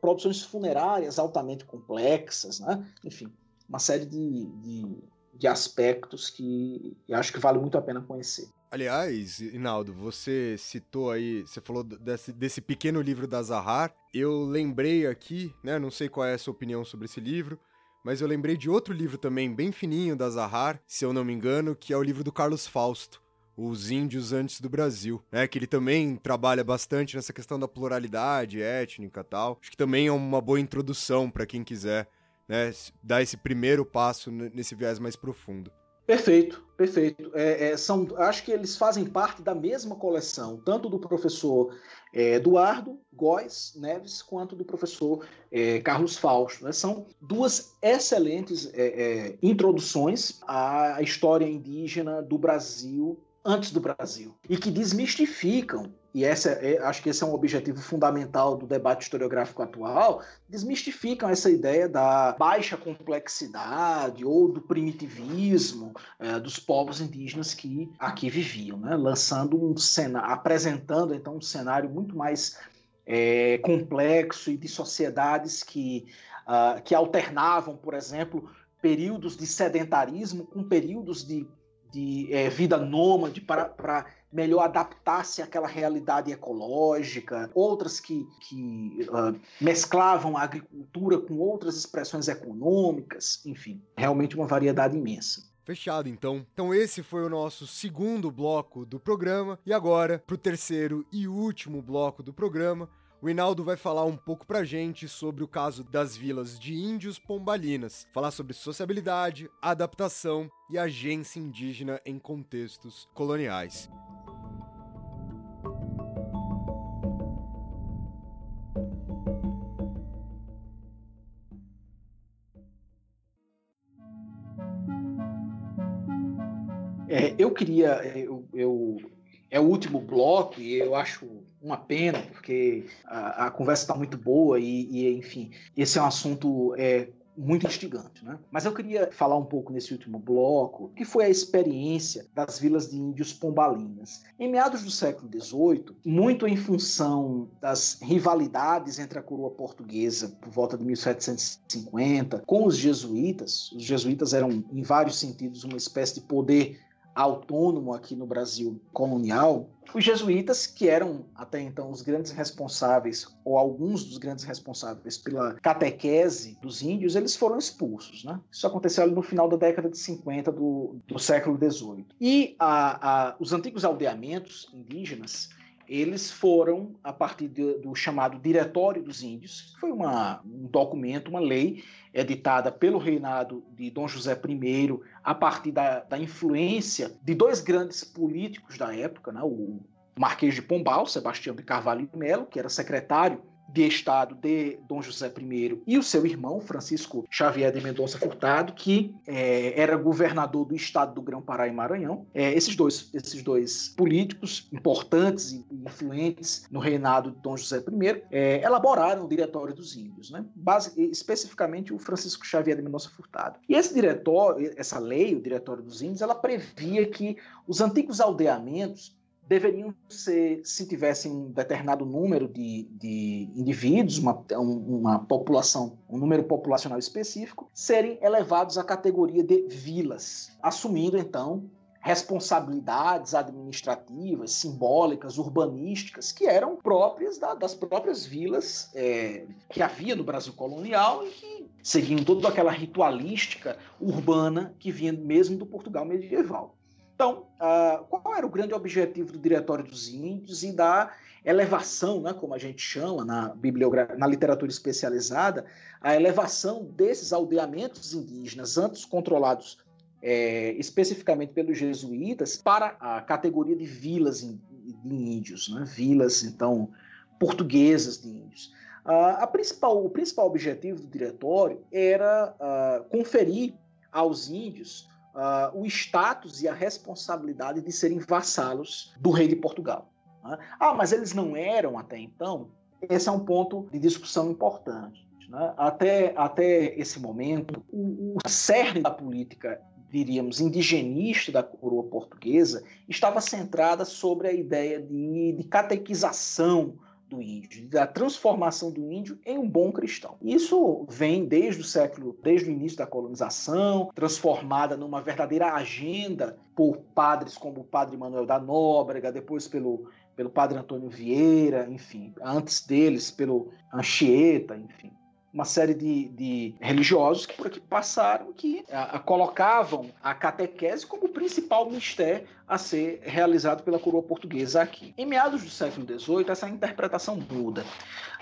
produções funerárias altamente complexas, né? enfim, uma série de, de, de aspectos que acho que vale muito a pena conhecer. Aliás, Inaldo, você citou aí, você falou desse, desse pequeno livro da Zahar. Eu lembrei aqui, né? Não sei qual é a sua opinião sobre esse livro, mas eu lembrei de outro livro também bem fininho da Zahar, se eu não me engano, que é o livro do Carlos Fausto os índios antes do Brasil, né? Que ele também trabalha bastante nessa questão da pluralidade étnica tal. Acho que também é uma boa introdução para quem quiser, né? Dar esse primeiro passo nesse viés mais profundo. Perfeito, perfeito. É, é, são, acho que eles fazem parte da mesma coleção, tanto do professor é, Eduardo Góes Neves quanto do professor é, Carlos Fausto. Né? São duas excelentes é, é, introduções à história indígena do Brasil antes do Brasil e que desmistificam e essa é, acho que esse é um objetivo fundamental do debate historiográfico atual, desmistificam essa ideia da baixa complexidade ou do primitivismo é, dos povos indígenas que aqui viviam, né? lançando um cenário, apresentando então um cenário muito mais é, complexo e de sociedades que, uh, que alternavam, por exemplo, períodos de sedentarismo com períodos de de é, vida nômade para melhor adaptar-se àquela realidade ecológica, outras que, que uh, mesclavam a agricultura com outras expressões econômicas, enfim, realmente uma variedade imensa. Fechado então. Então esse foi o nosso segundo bloco do programa e agora para o terceiro e último bloco do programa o Hinaldo vai falar um pouco pra gente sobre o caso das vilas de índios pombalinas, falar sobre sociabilidade, adaptação e agência indígena em contextos coloniais. É, eu queria, eu, eu, é o último bloco e eu acho uma pena, porque a, a conversa está muito boa e, e, enfim, esse é um assunto é, muito instigante, né? Mas eu queria falar um pouco nesse último bloco, que foi a experiência das vilas de índios pombalinas. Em meados do século XVIII, muito em função das rivalidades entre a coroa portuguesa por volta de 1750 com os jesuítas, os jesuítas eram em vários sentidos uma espécie de poder autônomo aqui no Brasil colonial, os jesuítas, que eram até então os grandes responsáveis, ou alguns dos grandes responsáveis pela catequese dos índios, eles foram expulsos. Né? Isso aconteceu ali no final da década de 50 do, do século XVIII. E a, a, os antigos aldeamentos indígenas eles foram a partir de, do chamado Diretório dos Índios, que foi uma, um documento, uma lei editada pelo reinado de Dom José I, a partir da, da influência de dois grandes políticos da época, né, o Marquês de Pombal, Sebastião de Carvalho e Melo, que era secretário de Estado de Dom José I e o seu irmão, Francisco Xavier de Mendonça Furtado, que é, era governador do Estado do Grão-Pará e Maranhão. É, esses, dois, esses dois políticos importantes e influentes no reinado de Dom José I é, elaboraram o Diretório dos Índios, né? Base, especificamente o Francisco Xavier de Mendonça Furtado. E esse diretório, essa lei, o Diretório dos Índios, ela previa que os antigos aldeamentos deveriam ser, se tivessem um determinado número de, de indivíduos, uma, uma população, um número populacional específico, serem elevados à categoria de vilas, assumindo então responsabilidades administrativas, simbólicas, urbanísticas, que eram próprias da, das próprias vilas é, que havia no Brasil colonial e que seguiam toda aquela ritualística urbana que vinha mesmo do Portugal medieval. Então, uh, qual era o grande objetivo do Diretório dos Índios e da elevação, né, como a gente chama na, na literatura especializada, a elevação desses aldeamentos indígenas, antes controlados é, especificamente pelos jesuítas, para a categoria de vilas de índios, né? vilas, então, portuguesas de índios. Uh, principal, o principal objetivo do diretório era uh, conferir aos índios uh, o status e a responsabilidade de serem vassalos do rei de Portugal. Né? Ah, mas eles não eram até então? Esse é um ponto de discussão importante. Né? Até, até esse momento, o, o cerne da política diríamos, indigenista da coroa portuguesa, estava centrada sobre a ideia de, de catequização do índio, da transformação do índio em um bom cristão. Isso vem desde o século, desde o início da colonização, transformada numa verdadeira agenda por padres como o padre Manuel da Nóbrega, depois pelo pelo padre Antônio Vieira, enfim, antes deles pelo Anchieta, enfim uma série de, de religiosos que por aqui passaram que a, a, colocavam a catequese como o principal mistério a ser realizado pela coroa portuguesa aqui. Em meados do século XVIII, essa interpretação muda.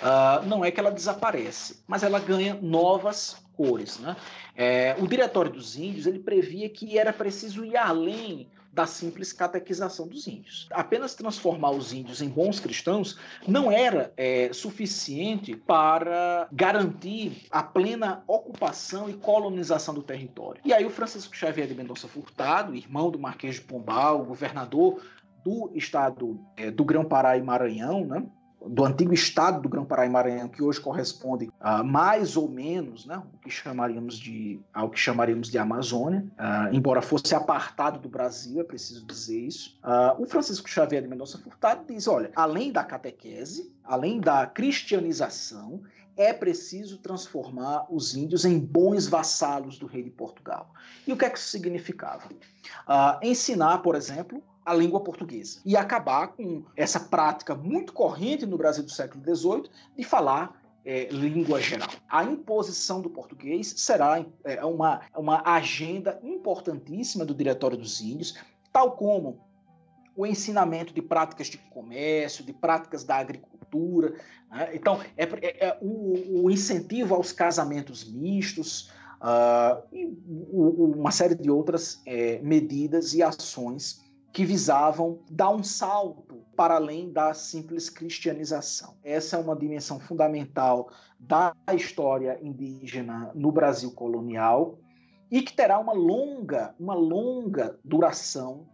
Uh, não é que ela desaparece, mas ela ganha novas cores. Né? É, o Diretório dos Índios ele previa que era preciso ir além da simples catequização dos índios. Apenas transformar os índios em bons cristãos não era é, suficiente para garantir a plena ocupação e colonização do território. E aí o Francisco Xavier de Mendonça Furtado, irmão do Marquês de Pombal, governador do estado é, do Grão-Pará e Maranhão, né? Do antigo estado do Grão-Pará e Maranhão, que hoje corresponde mais ou menos né, o que chamaríamos de, ao que chamaríamos de Amazônia, uh, embora fosse apartado do Brasil, é preciso dizer isso. Uh, o Francisco Xavier de Mendonça Furtado diz: olha, além da catequese, além da cristianização, é preciso transformar os índios em bons vassalos do rei de Portugal. E o que é que isso significava? Uh, ensinar, por exemplo, a língua portuguesa e acabar com essa prática muito corrente no Brasil do século XVIII de falar é, língua geral. A imposição do português será é, uma, uma agenda importantíssima do Diretório dos Índios, tal como o ensinamento de práticas de comércio, de práticas da agricultura. Né? Então, é, é, é o, o, incentivo aos casamentos mistos uh, e uma série de outras é, medidas e ações que visavam dar um salto para além da simples cristianização. Essa é uma dimensão fundamental da história indígena no Brasil colonial e que terá uma longa, uma longa duração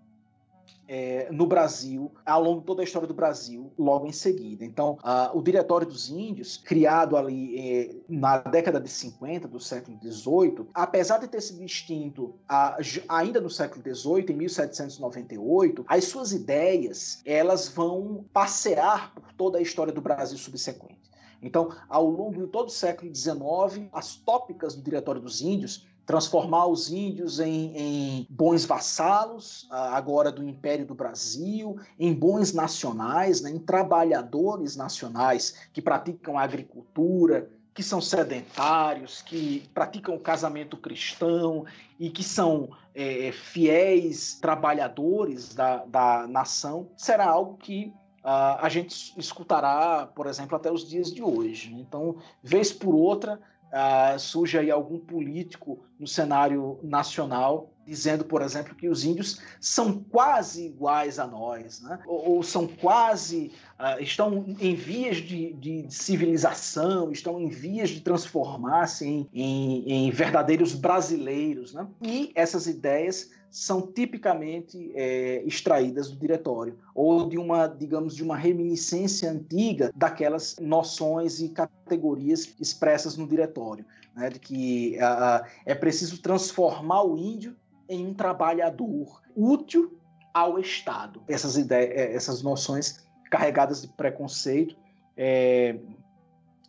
é, no Brasil, ao longo de toda a história do Brasil, logo em seguida. Então, o Diretório dos Índios, criado ali é, na década de 50 do século XVIII, apesar de ter sido extinto a, ainda no século XVIII, em 1798, as suas ideias elas vão passear por toda a história do Brasil subsequente. Então, ao longo de todo o século XIX, as tópicas do Diretório dos Índios transformar os índios em, em, bons vassalos, agora do Império do Brasil, em bons nacionais, né, em trabalhadores nacionais que praticam a agricultura, que são sedentários, que praticam o casamento cristão e que são é, fiéis trabalhadores da, da nação, será algo que uh, a gente escutará, por exemplo, até os dias de hoje. Então, vez por outra, uh, surge aí algum político no cenário nacional dizendo, por exemplo, que os índios são quase iguais a nós, né? ou, ou são quase, uh, estão em vias de, de, civilização, estão em vias de transformar-se em, em, em, verdadeiros brasileiros. Né? E essas ideias são tipicamente é, extraídas do diretório ou de uma, digamos, de uma reminiscência antiga daquelas noções e categorias expressas no diretório, né, de que é preciso transformar o índio em um trabalhador útil ao Estado. Essas ideias, é, essas noções carregadas de preconceito é,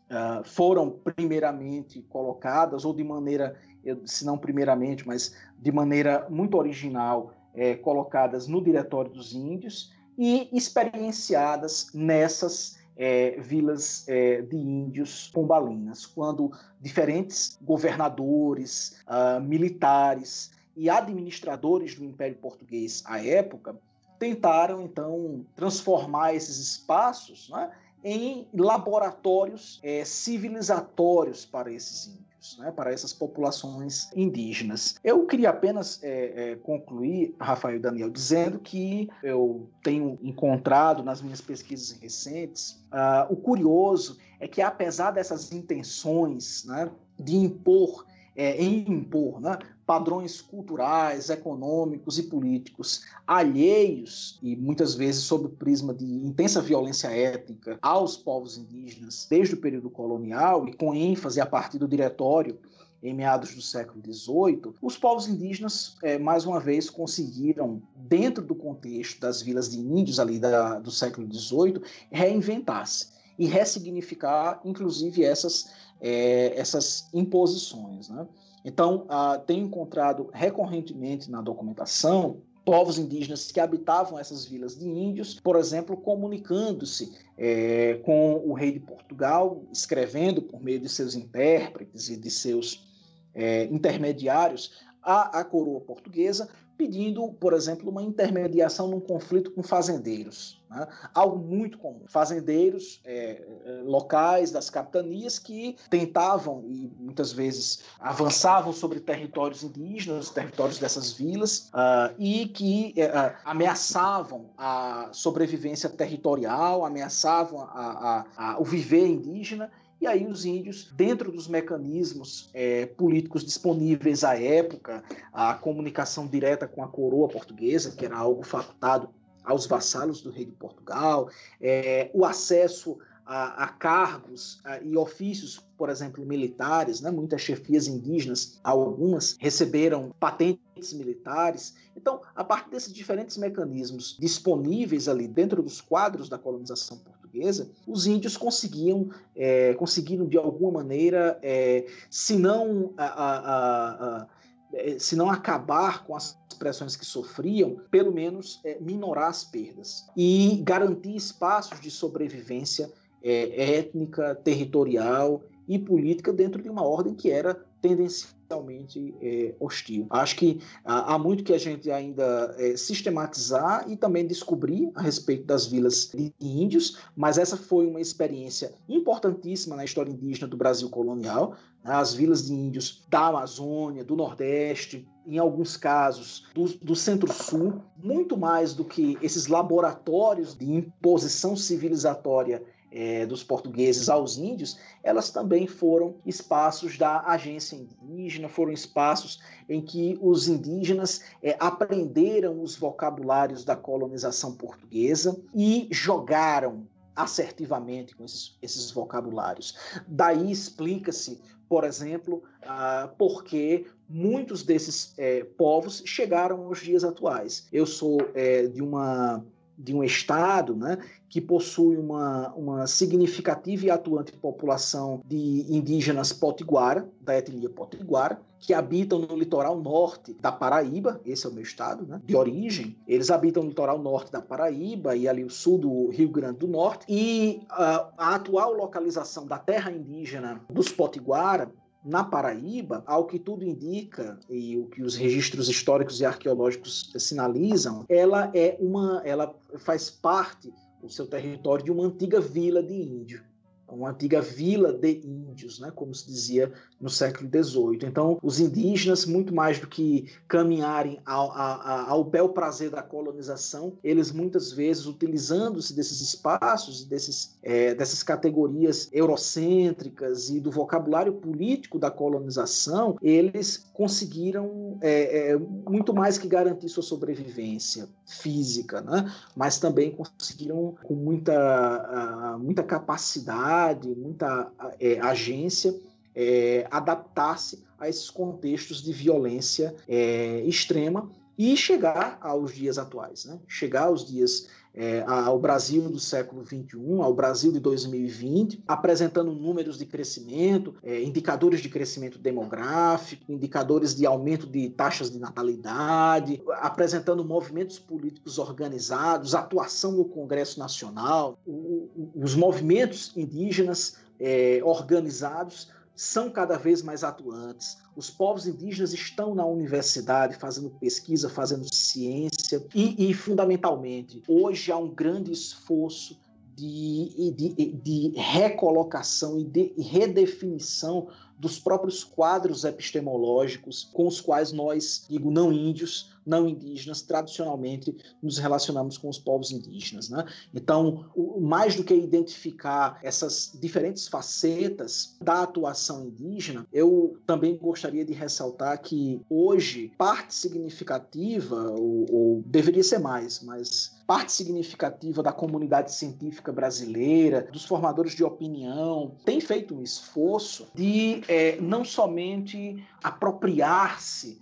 uh, foram primeiramente colocadas, ou de maneira, se não primeiramente, mas de maneira muito original, é, colocadas no Diretório dos Índios e experienciadas nessas é, vilas é, de índios pombalinas, quando diferentes governadores, uh, militares e administradores do Império Português à época tentaram então transformar esses espaços né, em laboratórios é, civilizatórios para esses índios né, para essas populações indígenas. Eu queria apenas é, é, concluir, Rafael Daniel, dizendo que eu tenho encontrado nas minhas pesquisas recentes, uh, o curioso é que apesar dessas intenções né, de impor é, em impor né, padrões culturais, econômicos e políticos alheios e muitas vezes sob o prisma de intensa violência étnica aos povos indígenas desde o período colonial e com ênfase a partir do diretório em meados do século XVIII, os povos indígenas, é, mais uma vez, conseguiram, dentro do contexto das vilas de índios ali da, do século XVIII, reinventar-se e ressignificar, inclusive, essas é, essas imposições. Né? Então, ah, tenho encontrado recorrentemente na documentação povos indígenas que habitavam essas vilas de índios, por exemplo, comunicando-se é, com o rei de Portugal, escrevendo por meio de seus intérpretes e de seus é, intermediários a coroa portuguesa, pedindo, por exemplo, uma intermediação num conflito com fazendeiros. Né? Algo muito comum. Fazendeiros é, é, locais das capitanias que tentavam e muitas vezes avançavam sobre territórios indígenas, territórios dessas vilas, uh, e que uh, ameaçavam a sobrevivência territorial, ameaçavam a, a, a, o viver indígena e aí os índios, dentro dos mecanismos é, políticos disponíveis à época, a comunicação direta com a coroa portuguesa, que era algo facultado aos vassalos do rei de Portugal, é, o acesso a, a cargos a, e ofícios, por exemplo, militares, né? muitas chefias indígenas, algumas receberam patentes militares. Então, a partir desses diferentes mecanismos disponíveis ali dentro dos quadros da colonização portuguesa, portuguesa, os índios conseguiam, é, conseguiram de alguma maneira, é, se não a, a, a, é, se não acabar com as pressões que sofriam, pelo menos é, minorar as perdas e garantir espaços de sobrevivência é, étnica, territorial e política dentro de uma ordem que era tendencialmente é, hostil. Acho que há, muito que a gente ainda é, sistematizar e também descobrir a respeito das vilas de índios, mas essa foi uma experiência importantíssima na história indígena do Brasil colonial. Né? As vilas de índios da Amazônia, do Nordeste, em alguns casos do, do Centro-Sul, muito mais do que esses laboratórios de imposição civilizatória é, dos portugueses aos índios, elas também foram espaços da agência indígena, foram espaços em que os indígenas é, aprenderam os vocabulários da colonização portuguesa e jogaram assertivamente com esses, esses vocabulários. Daí explica-se, por exemplo, ah, por que muitos desses é, povos chegaram aos dias atuais. Eu sou é, de uma de um estado né, que possui uma, uma significativa e atuante população de indígenas potiguara, da etnia potiguara, que habitam no litoral norte da Paraíba, esse é o meu estado, né, de origem. Eles habitam no litoral norte da Paraíba e ali o sul do Rio Grande do Norte. E uh, a atual localização da terra indígena dos potiguara na Paraíba, ao que tudo indica e o que os registros históricos e arqueológicos sinalizam, ela é uma, ela faz parte o seu território de uma antiga vila de índio uma antiga vila de índios, né, como se dizia no século XVIII. Então, os indígenas, muito mais do que caminharem ao, ao, bel prazer da colonização, eles muitas vezes, utilizando-se desses espaços, desses, é, dessas categorias eurocêntricas e do vocabulário político da colonização, eles conseguiram é, é, muito mais que garantir sua sobrevivência física, né, mas também conseguiram com muita, muita capacidade muita é, agência é, adaptar-se a esses contextos de violência é, extrema e chegar aos dias atuais, né? chegar aos dias é, ao Brasil do século XXI, ao Brasil de 2020, apresentando números de crescimento, é, indicadores de crescimento demográfico, indicadores de aumento de taxas de natalidade, apresentando movimentos políticos organizados, atuação no Congresso Nacional, o, o, os movimentos indígenas é, organizados são cada vez mais atuantes. Os povos indígenas estão na universidade fazendo pesquisa, fazendo ciência e, e fundamentalmente, hoje há um grande esforço de, de, de recolocação e de redefinição dos próprios quadros epistemológicos com os quais nós, digo, não índios, não indígenas, tradicionalmente nos relacionamos com os povos indígenas. Né? Então, mais do que identificar essas diferentes facetas da atuação indígena, eu também gostaria de ressaltar que hoje parte significativa, ou, ou deveria ser mais, mas parte significativa da comunidade científica brasileira, dos formadores de opinião, tem feito um esforço de é, não somente apropriar-se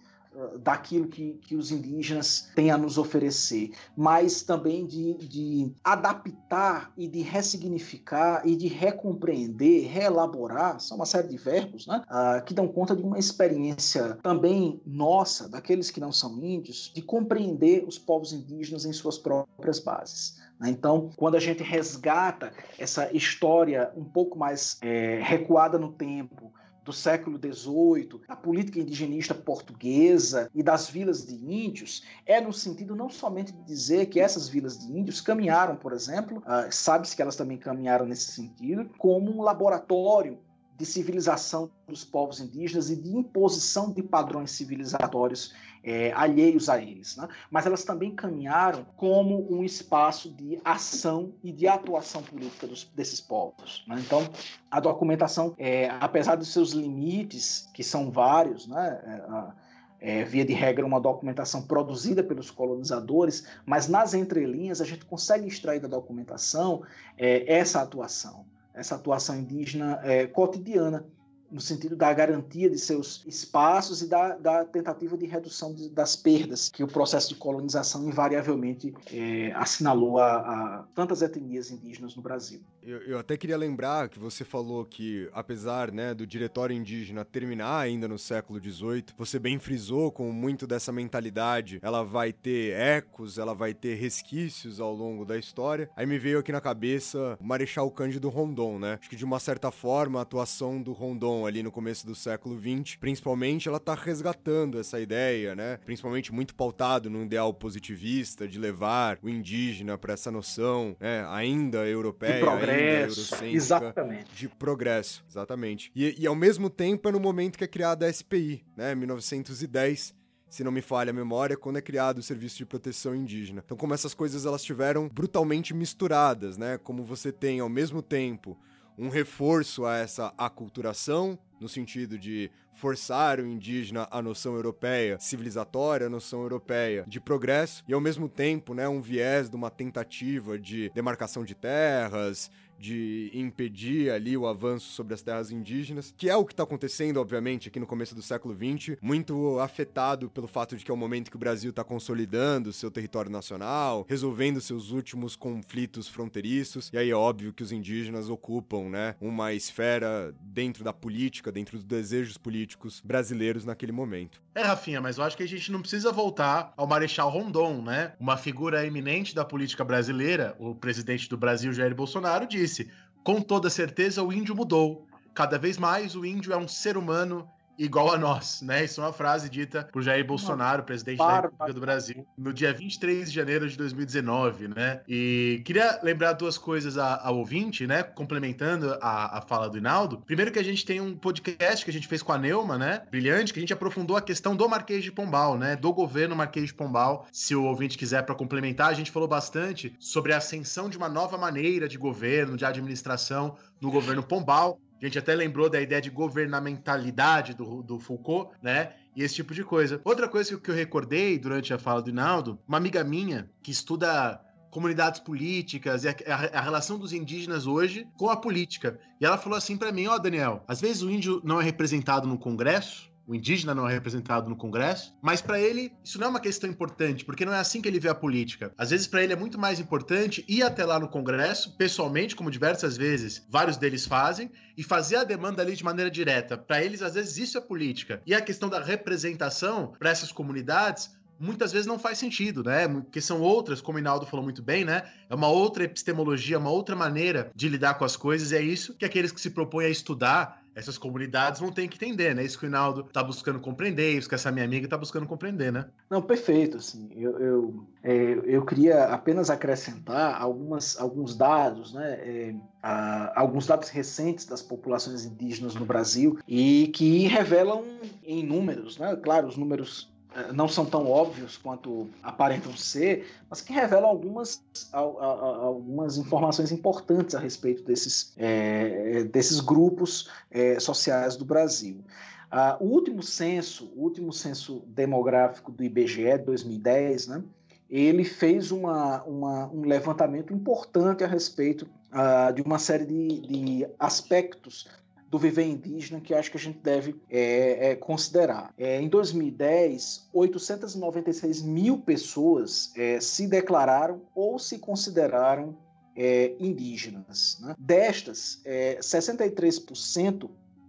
daquilo que, que os indígenas têm a nos oferecer, mas também de, de adaptar e de ressignificar e de recompreender, reelaborar, são uma série de verbos, né, uh, que dão conta de uma experiência também nossa, daqueles que não são índios, de compreender os povos indígenas em suas próprias bases. Né. Então, quando a gente resgata essa história um pouco mais é, recuada no tempo, do século XVIII, da política indigenista portuguesa e das vilas de índios, é no sentido não somente de dizer que essas vilas de índios caminharam, por exemplo, uh, sabe-se que elas também caminharam nesse sentido, como um laboratório de civilização dos povos indígenas e de imposição de padrões civilizatórios é, alheios a eles. Né? Mas elas também caminharam como um espaço de ação e de atuação política dos, desses povos. Né? Então, a documentação, é, apesar dos seus limites, que são vários, né? É, é, via de regra, uma documentação produzida pelos colonizadores, mas nas entrelinhas a gente consegue extrair da documentação é, essa atuação essa atuação indígena é, cotidiana no sentido da garantia de seus espaços e da, da tentativa de redução de, das perdas que o processo de colonização invariavelmente é, assinalou a, a, tantas etnias indígenas no Brasil. Eu, eu, até queria lembrar que você falou que, apesar né, do diretório indígena terminar ainda no século XVIII, você bem frisou com muito dessa mentalidade, ela vai ter ecos, ela vai ter resquícios ao longo da história. Aí me veio aqui na cabeça o Marechal Cândido Rondon, né? Acho que de uma certa forma a atuação do Rondon ali no começo do século XX, principalmente, ela tá resgatando essa ideia, né? Principalmente muito pautado num ideal positivista de levar o indígena para essa noção, né? Ainda europeia, de progresso, ainda exatamente. de progresso, exatamente. E, e ao mesmo tempo é no momento que é criada a SPI, né? 1910 se não me falha a memória, quando é criado o Serviço de Proteção Indígena. Então, como essas coisas elas tiveram brutalmente misturadas, né? Como você tem ao mesmo tempo um reforço a essa aculturação, no sentido de forçar o indígena a noção europeia, civilizatória, a noção europeia de progresso, e ao mesmo tempo, né, um viés de uma tentativa de demarcação de terras, de impedir ali o avanço sobre as terras indígenas, que é o que está acontecendo, obviamente, aqui no começo do século XX, muito afetado pelo fato de que é o momento que o Brasil está consolidando seu território nacional, resolvendo seus últimos conflitos fronteiriços, e aí é óbvio que os indígenas ocupam, né, uma esfera dentro da política, dentro dos desejos políticos brasileiros naquele momento. É, Rafinha, mas eu acho que a gente não precisa voltar ao Marechal Rondon, né? Uma figura eminente da política brasileira, o presidente do Brasil, Jair Bolsonaro, disse disse: com toda certeza o índio mudou. Cada vez mais o índio é um ser humano igual a nós, né? Isso é uma frase dita por Jair Bolsonaro, presidente da República do Brasil, no dia 23 de janeiro de 2019, né? E queria lembrar duas coisas ao ouvinte, né? Complementando a, a fala do Inaldo. Primeiro que a gente tem um podcast que a gente fez com a Neuma, né? Brilhante, que a gente aprofundou a questão do Marquês de Pombal, né? Do governo Marquês de Pombal. Se o ouvinte quiser para complementar, a gente falou bastante sobre a ascensão de uma nova maneira de governo, de administração no governo Pombal, a gente até lembrou da ideia de governamentalidade do, do Foucault, né? E esse tipo de coisa. Outra coisa que eu recordei durante a fala do Inaldo, uma amiga minha que estuda comunidades políticas e a, a, a, relação dos indígenas hoje com a política. E ela falou assim para mim, ó, oh, Daniel, às vezes o índio não é representado no Congresso, o indígena não é representado no Congresso, mas para ele isso não é uma questão importante, porque não é assim que ele vê a política. Às vezes para ele é muito mais importante ir até lá no Congresso, pessoalmente, como diversas vezes vários deles fazem, e fazer a demanda ali de maneira direta. Para eles, às vezes, isso é política. E a questão da representação para essas comunidades muitas vezes não faz sentido, né? Porque são outras, como o Inaldo falou muito bem, né? É uma outra epistemologia, uma outra maneira de lidar com as coisas, e é isso que aqueles que se propõem a estudar essas comunidades vão ter que entender, né? Isso que o Inaldo tá buscando compreender, isso que essa minha amiga tá buscando compreender, né? Não, perfeito, assim, eu, eu, é, eu queria apenas acrescentar algumas, alguns dados, né? É, a, alguns dados recentes das populações indígenas no Brasil e que revelam em números, né? Claro, os números não são tão óbvios quanto aparentam ser, mas que revelam algumas, algumas informações importantes a respeito desses, é, desses grupos é, sociais do Brasil. Uh, o último censo, o último censo demográfico do IBGE de 2010, né, ele fez uma, uma, um levantamento importante a respeito uh, de uma série de, de aspectos do viver indígena que acho que a gente deve é, é, considerar. É, em 2010, 896 mil pessoas é, se declararam ou se consideraram é, indígenas. Né? Destas, 63% é,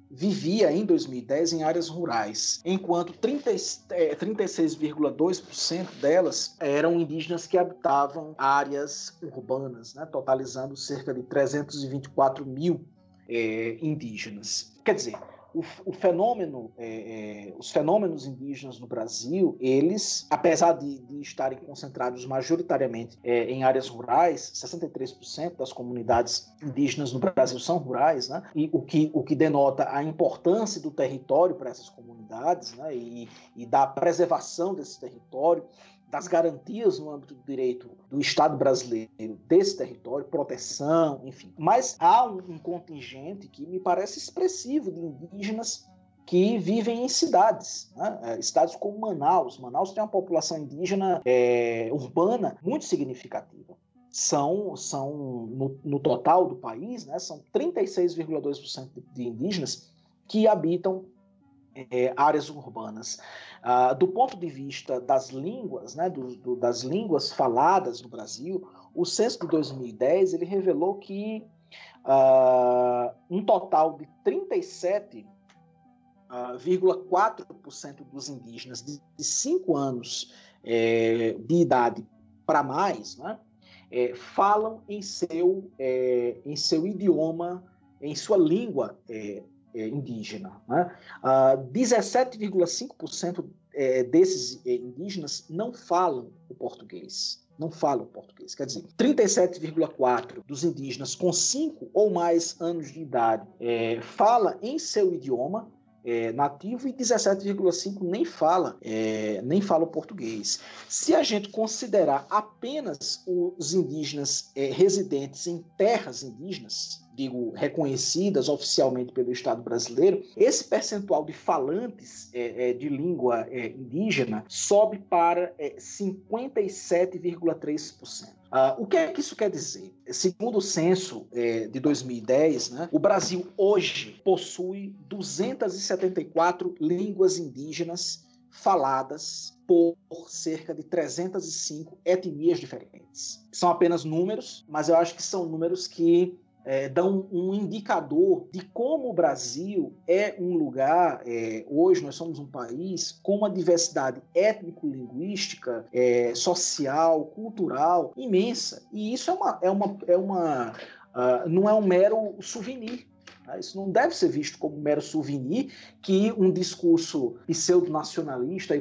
vivia em 2010 em áreas rurais, enquanto 36,2% delas eram indígenas que habitavam áreas urbanas, né, totalizando cerca de 324 mil é, indígenas. Quer dizer, o, o fenômeno, é, é, os fenômenos indígenas no Brasil, eles, apesar de, de estarem concentrados majoritariamente é, em áreas rurais, 63% das comunidades indígenas no Brasil são rurais, né? E o que, o que denota a importância do território para essas comunidades, né? E, e da preservação desse território das garantias no âmbito do direito do Estado brasileiro desse território, proteção, enfim. Mas há um, contingente que me parece expressivo de indígenas que vivem em cidades, né? É, cidades como Manaus. Manaus tem uma população indígena é, urbana muito significativa. São, são no, no total do país, né, são 36,2% de indígenas que habitam é, áreas urbanas. Ah, do ponto de vista das línguas, né, do, do, das línguas faladas no Brasil, o censo de 2010 ele revelou que uh, um total de 37,4% uh, dos indígenas de 5 anos é, de idade para mais né, é, falam em seu, é, em seu idioma, em sua língua indígena. Né? Uh, 17,5% é, desses é, indígenas não falam o português. Não falam português. Quer dizer, 37,4% dos indígenas com 5 ou mais anos de idade é, fala em seu idioma é, nativo e 17,5 nem fala é, nem fala o português. Se a gente considerar apenas os indígenas é, residentes em terras indígenas, digo, reconhecidas oficialmente pelo Estado brasileiro, esse percentual de falantes é, é, de língua é, indígena sobe para 57,3%. Ah, o que é que isso quer dizer? Segundo o censo é, de 2010, né, o Brasil hoje possui 274 línguas indígenas faladas por cerca de 305 etnias diferentes. São apenas números, mas eu acho que são números que é, dão um indicador de como o Brasil é um lugar, é, hoje nós somos um país com uma diversidade étnico-linguística, é, social, cultural imensa. E isso é uma. É uma, é uma uh, não é um mero souvenir. Tá? Isso não deve ser visto como um mero souvenir que um discurso pseudo-nacionalista e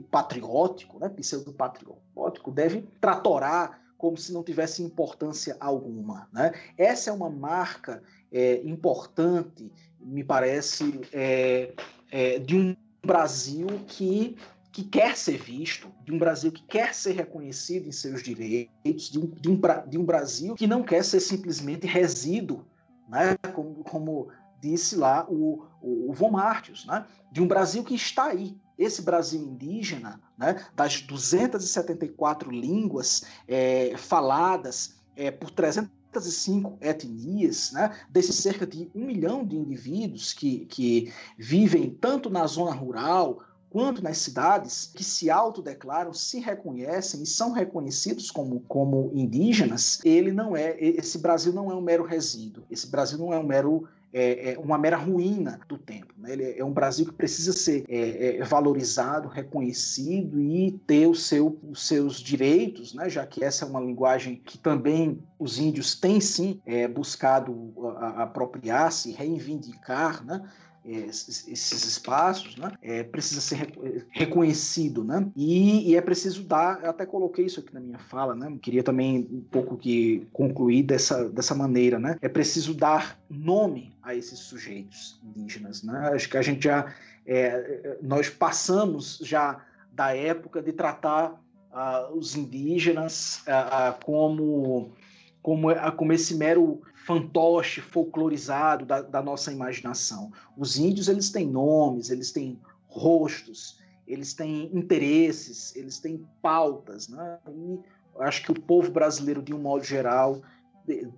patriótico, né, pseudo-patriótico, deve tratorar como se não tivesse importância alguma. Né? Essa é uma marca é, importante, me parece, é, é, de um Brasil que, que quer ser visto, de um Brasil que quer ser reconhecido em seus direitos, de um, de um, de um Brasil que não quer ser simplesmente resíduo, né? como, como disse lá o, o, o Von Martius, né? de um Brasil que está aí, esse Brasil indígena, né, das 274 línguas é, faladas é, por 300 505 etnias, né, desses cerca de um milhão de indivíduos que, que vivem tanto na zona rural quanto nas cidades, que se autodeclaram, se reconhecem e são reconhecidos como, como indígenas, ele não é, esse Brasil não é um mero resíduo, esse Brasil não é um mero é, é uma mera ruína do tempo. Né? Ele é um Brasil que precisa ser é, é, valorizado, reconhecido e ter o seu, os seus direitos, né? já que essa é uma linguagem que também os índios têm sim é, buscado apropriar-se, reivindicar, né? Esses espaços, né? É, precisa ser reconhecido, né? E, e, é preciso dar, eu até coloquei isso aqui na minha fala, né? Queria também um pouco que concluir dessa, dessa maneira, né? É preciso dar nome a esses sujeitos indígenas, né? Acho que a gente já, é, nós passamos já da época de tratar uh, os indígenas uh, uh, como como, como esse mero fantoche folclorizado da, da, nossa imaginação. Os índios eles têm nomes, eles têm rostos, eles têm interesses, eles têm pautas, né? E acho que o povo brasileiro de um modo geral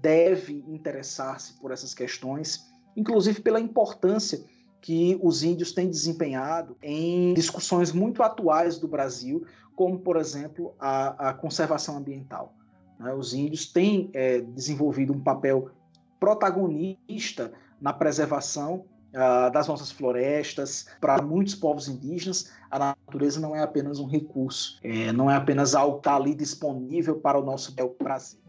deve interessar-se por essas questões, inclusive pela importância que os índios têm desempenhado em discussões muito atuais do Brasil, como por exemplo a, a conservação ambiental. Né? Os índios têm é, desenvolvido um papel protagonista na preservação uh, das nossas florestas. Para muitos povos indígenas, a natureza não é apenas um recurso, é, não é apenas algo que está ali disponível para o nosso bel prazer.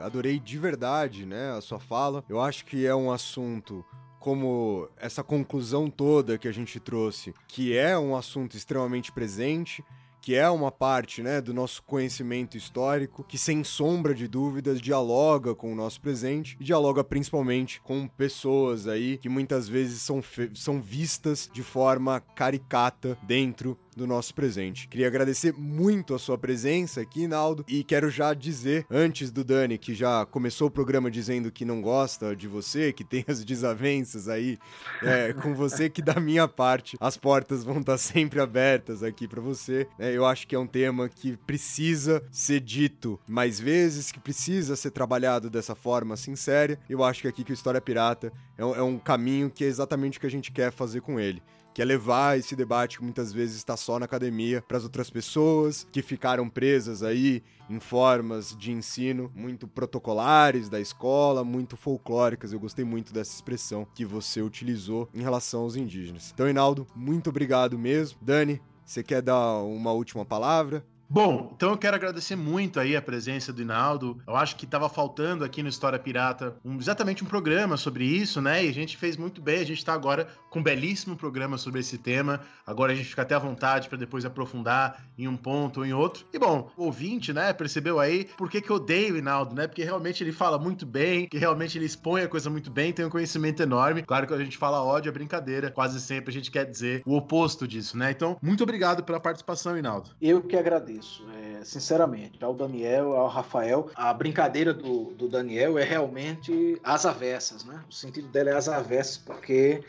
Adorei, de verdade, né, a sua fala. Eu acho que é um assunto como essa conclusão toda que a gente trouxe, que é um assunto extremamente presente, que é uma parte né, do nosso conhecimento histórico, que sem sombra de dúvidas dialoga com o nosso presente e dialoga principalmente com pessoas aí que muitas vezes são, são vistas de forma caricata dentro do nosso presente. Queria agradecer muito a sua presença aqui, Naldo, e quero já dizer, antes do Dani, que já começou o programa dizendo que não gosta de você, que tem as desavenças aí é, com você, que da minha parte as portas vão estar sempre abertas aqui para você. É, eu acho que é um tema que precisa ser dito mais vezes, que precisa ser trabalhado dessa forma sincera. Eu acho que aqui que o História Pirata é é um caminho que é exatamente o que a gente quer fazer com ele que é levar esse debate que muitas vezes está só na academia para as outras pessoas que ficaram presas aí em formas de ensino muito protocolares da escola, muito folclóricas. Eu gostei muito dessa expressão que você utilizou em relação aos indígenas. Então, Hinaldo, muito obrigado mesmo. Dani, você quer dar uma última palavra? Bom, então eu quero agradecer muito aí a presença do Inaldo. Eu acho que estava faltando aqui no História Pirata um, exatamente um programa sobre isso, né? E a gente fez muito bem. A gente está agora com um belíssimo programa sobre esse tema. Agora a gente fica até à vontade para depois aprofundar em um ponto ou em outro. E bom, o ouvinte, né, percebeu aí por que, que eu odeio o Inaldo, né? Porque realmente ele fala muito bem, que realmente ele expõe a coisa muito bem, tem um conhecimento enorme. Claro que a gente fala ódio é brincadeira, quase sempre a gente quer dizer o oposto disso, né? Então, muito obrigado pela participação, Inaldo. Eu que agradeço isso, é, sinceramente. Ao Daniel, ao Rafael, a brincadeira do, do Daniel é realmente as avessas, né? O sentido dela é as avessas, porque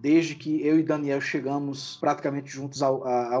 desde que eu e Daniel chegamos praticamente juntos à,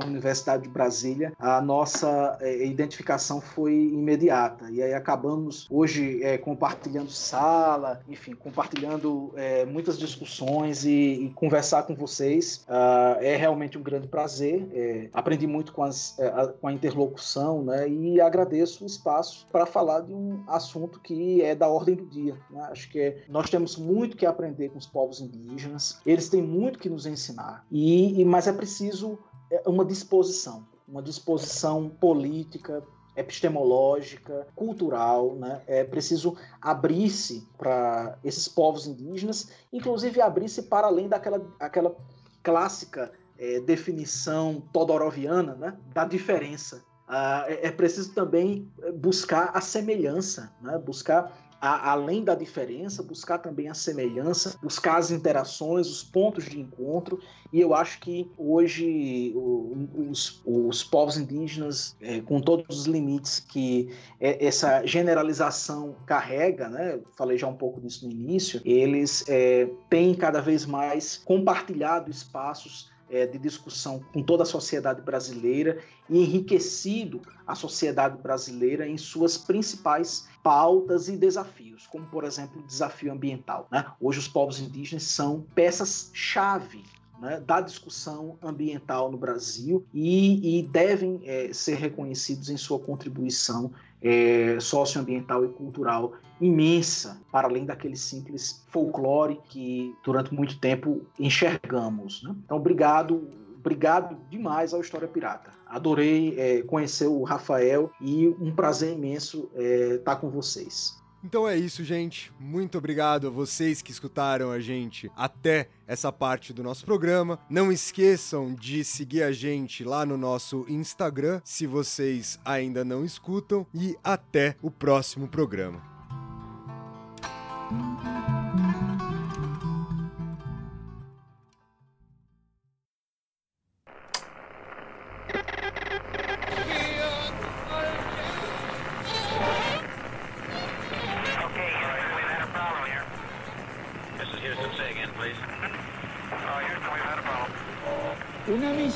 Universidade de Brasília, a nossa é, identificação foi imediata. E aí acabamos hoje é, compartilhando sala, enfim, compartilhando é, muitas discussões e, e, conversar com vocês uh, é realmente um grande prazer. É, aprendi muito com, as, é, a, com a interlocução, né? E agradeço o espaço para falar de um assunto que é da ordem do dia. Né? Acho que é, nós temos muito que aprender com os povos indígenas. Eles têm muito que nos ensinar. E, e mas é preciso é, uma disposição, uma disposição política, epistemológica, cultural, né? É preciso abrir-se para esses povos indígenas, inclusive abrir-se para além daquela aquela clássica é, definição todoroviana, né? Da diferença. Ah, é, é preciso também buscar a semelhança, né? Buscar a, além da diferença, buscar também a semelhança, buscar as interações, os pontos de encontro. E eu acho que hoje os, os povos indígenas, é, com todos os limites que é, essa generalização carrega, né? Falei já um pouco disso no início. Eles é, têm cada vez mais compartilhado espaços é, de discussão com toda a sociedade brasileira e enriquecido a sociedade brasileira em suas principais pautas e desafios, como, por exemplo, o desafio ambiental. Né? Hoje, os povos indígenas são peças-chave né, da discussão ambiental no Brasil e, e devem é, ser reconhecidos em sua contribuição é, socioambiental e cultural imensa, para além daquele simples folclore que durante muito tempo enxergamos. Né? Então, obrigado, obrigado demais ao História Pirata. Adorei é, conhecer o Rafael e um prazer imenso é, estar com vocês. Então é isso, gente. Muito obrigado a vocês que escutaram a gente até essa parte do nosso programa. Não esqueçam de seguir a gente lá no nosso Instagram, se vocês ainda não escutam, e até o próximo programa.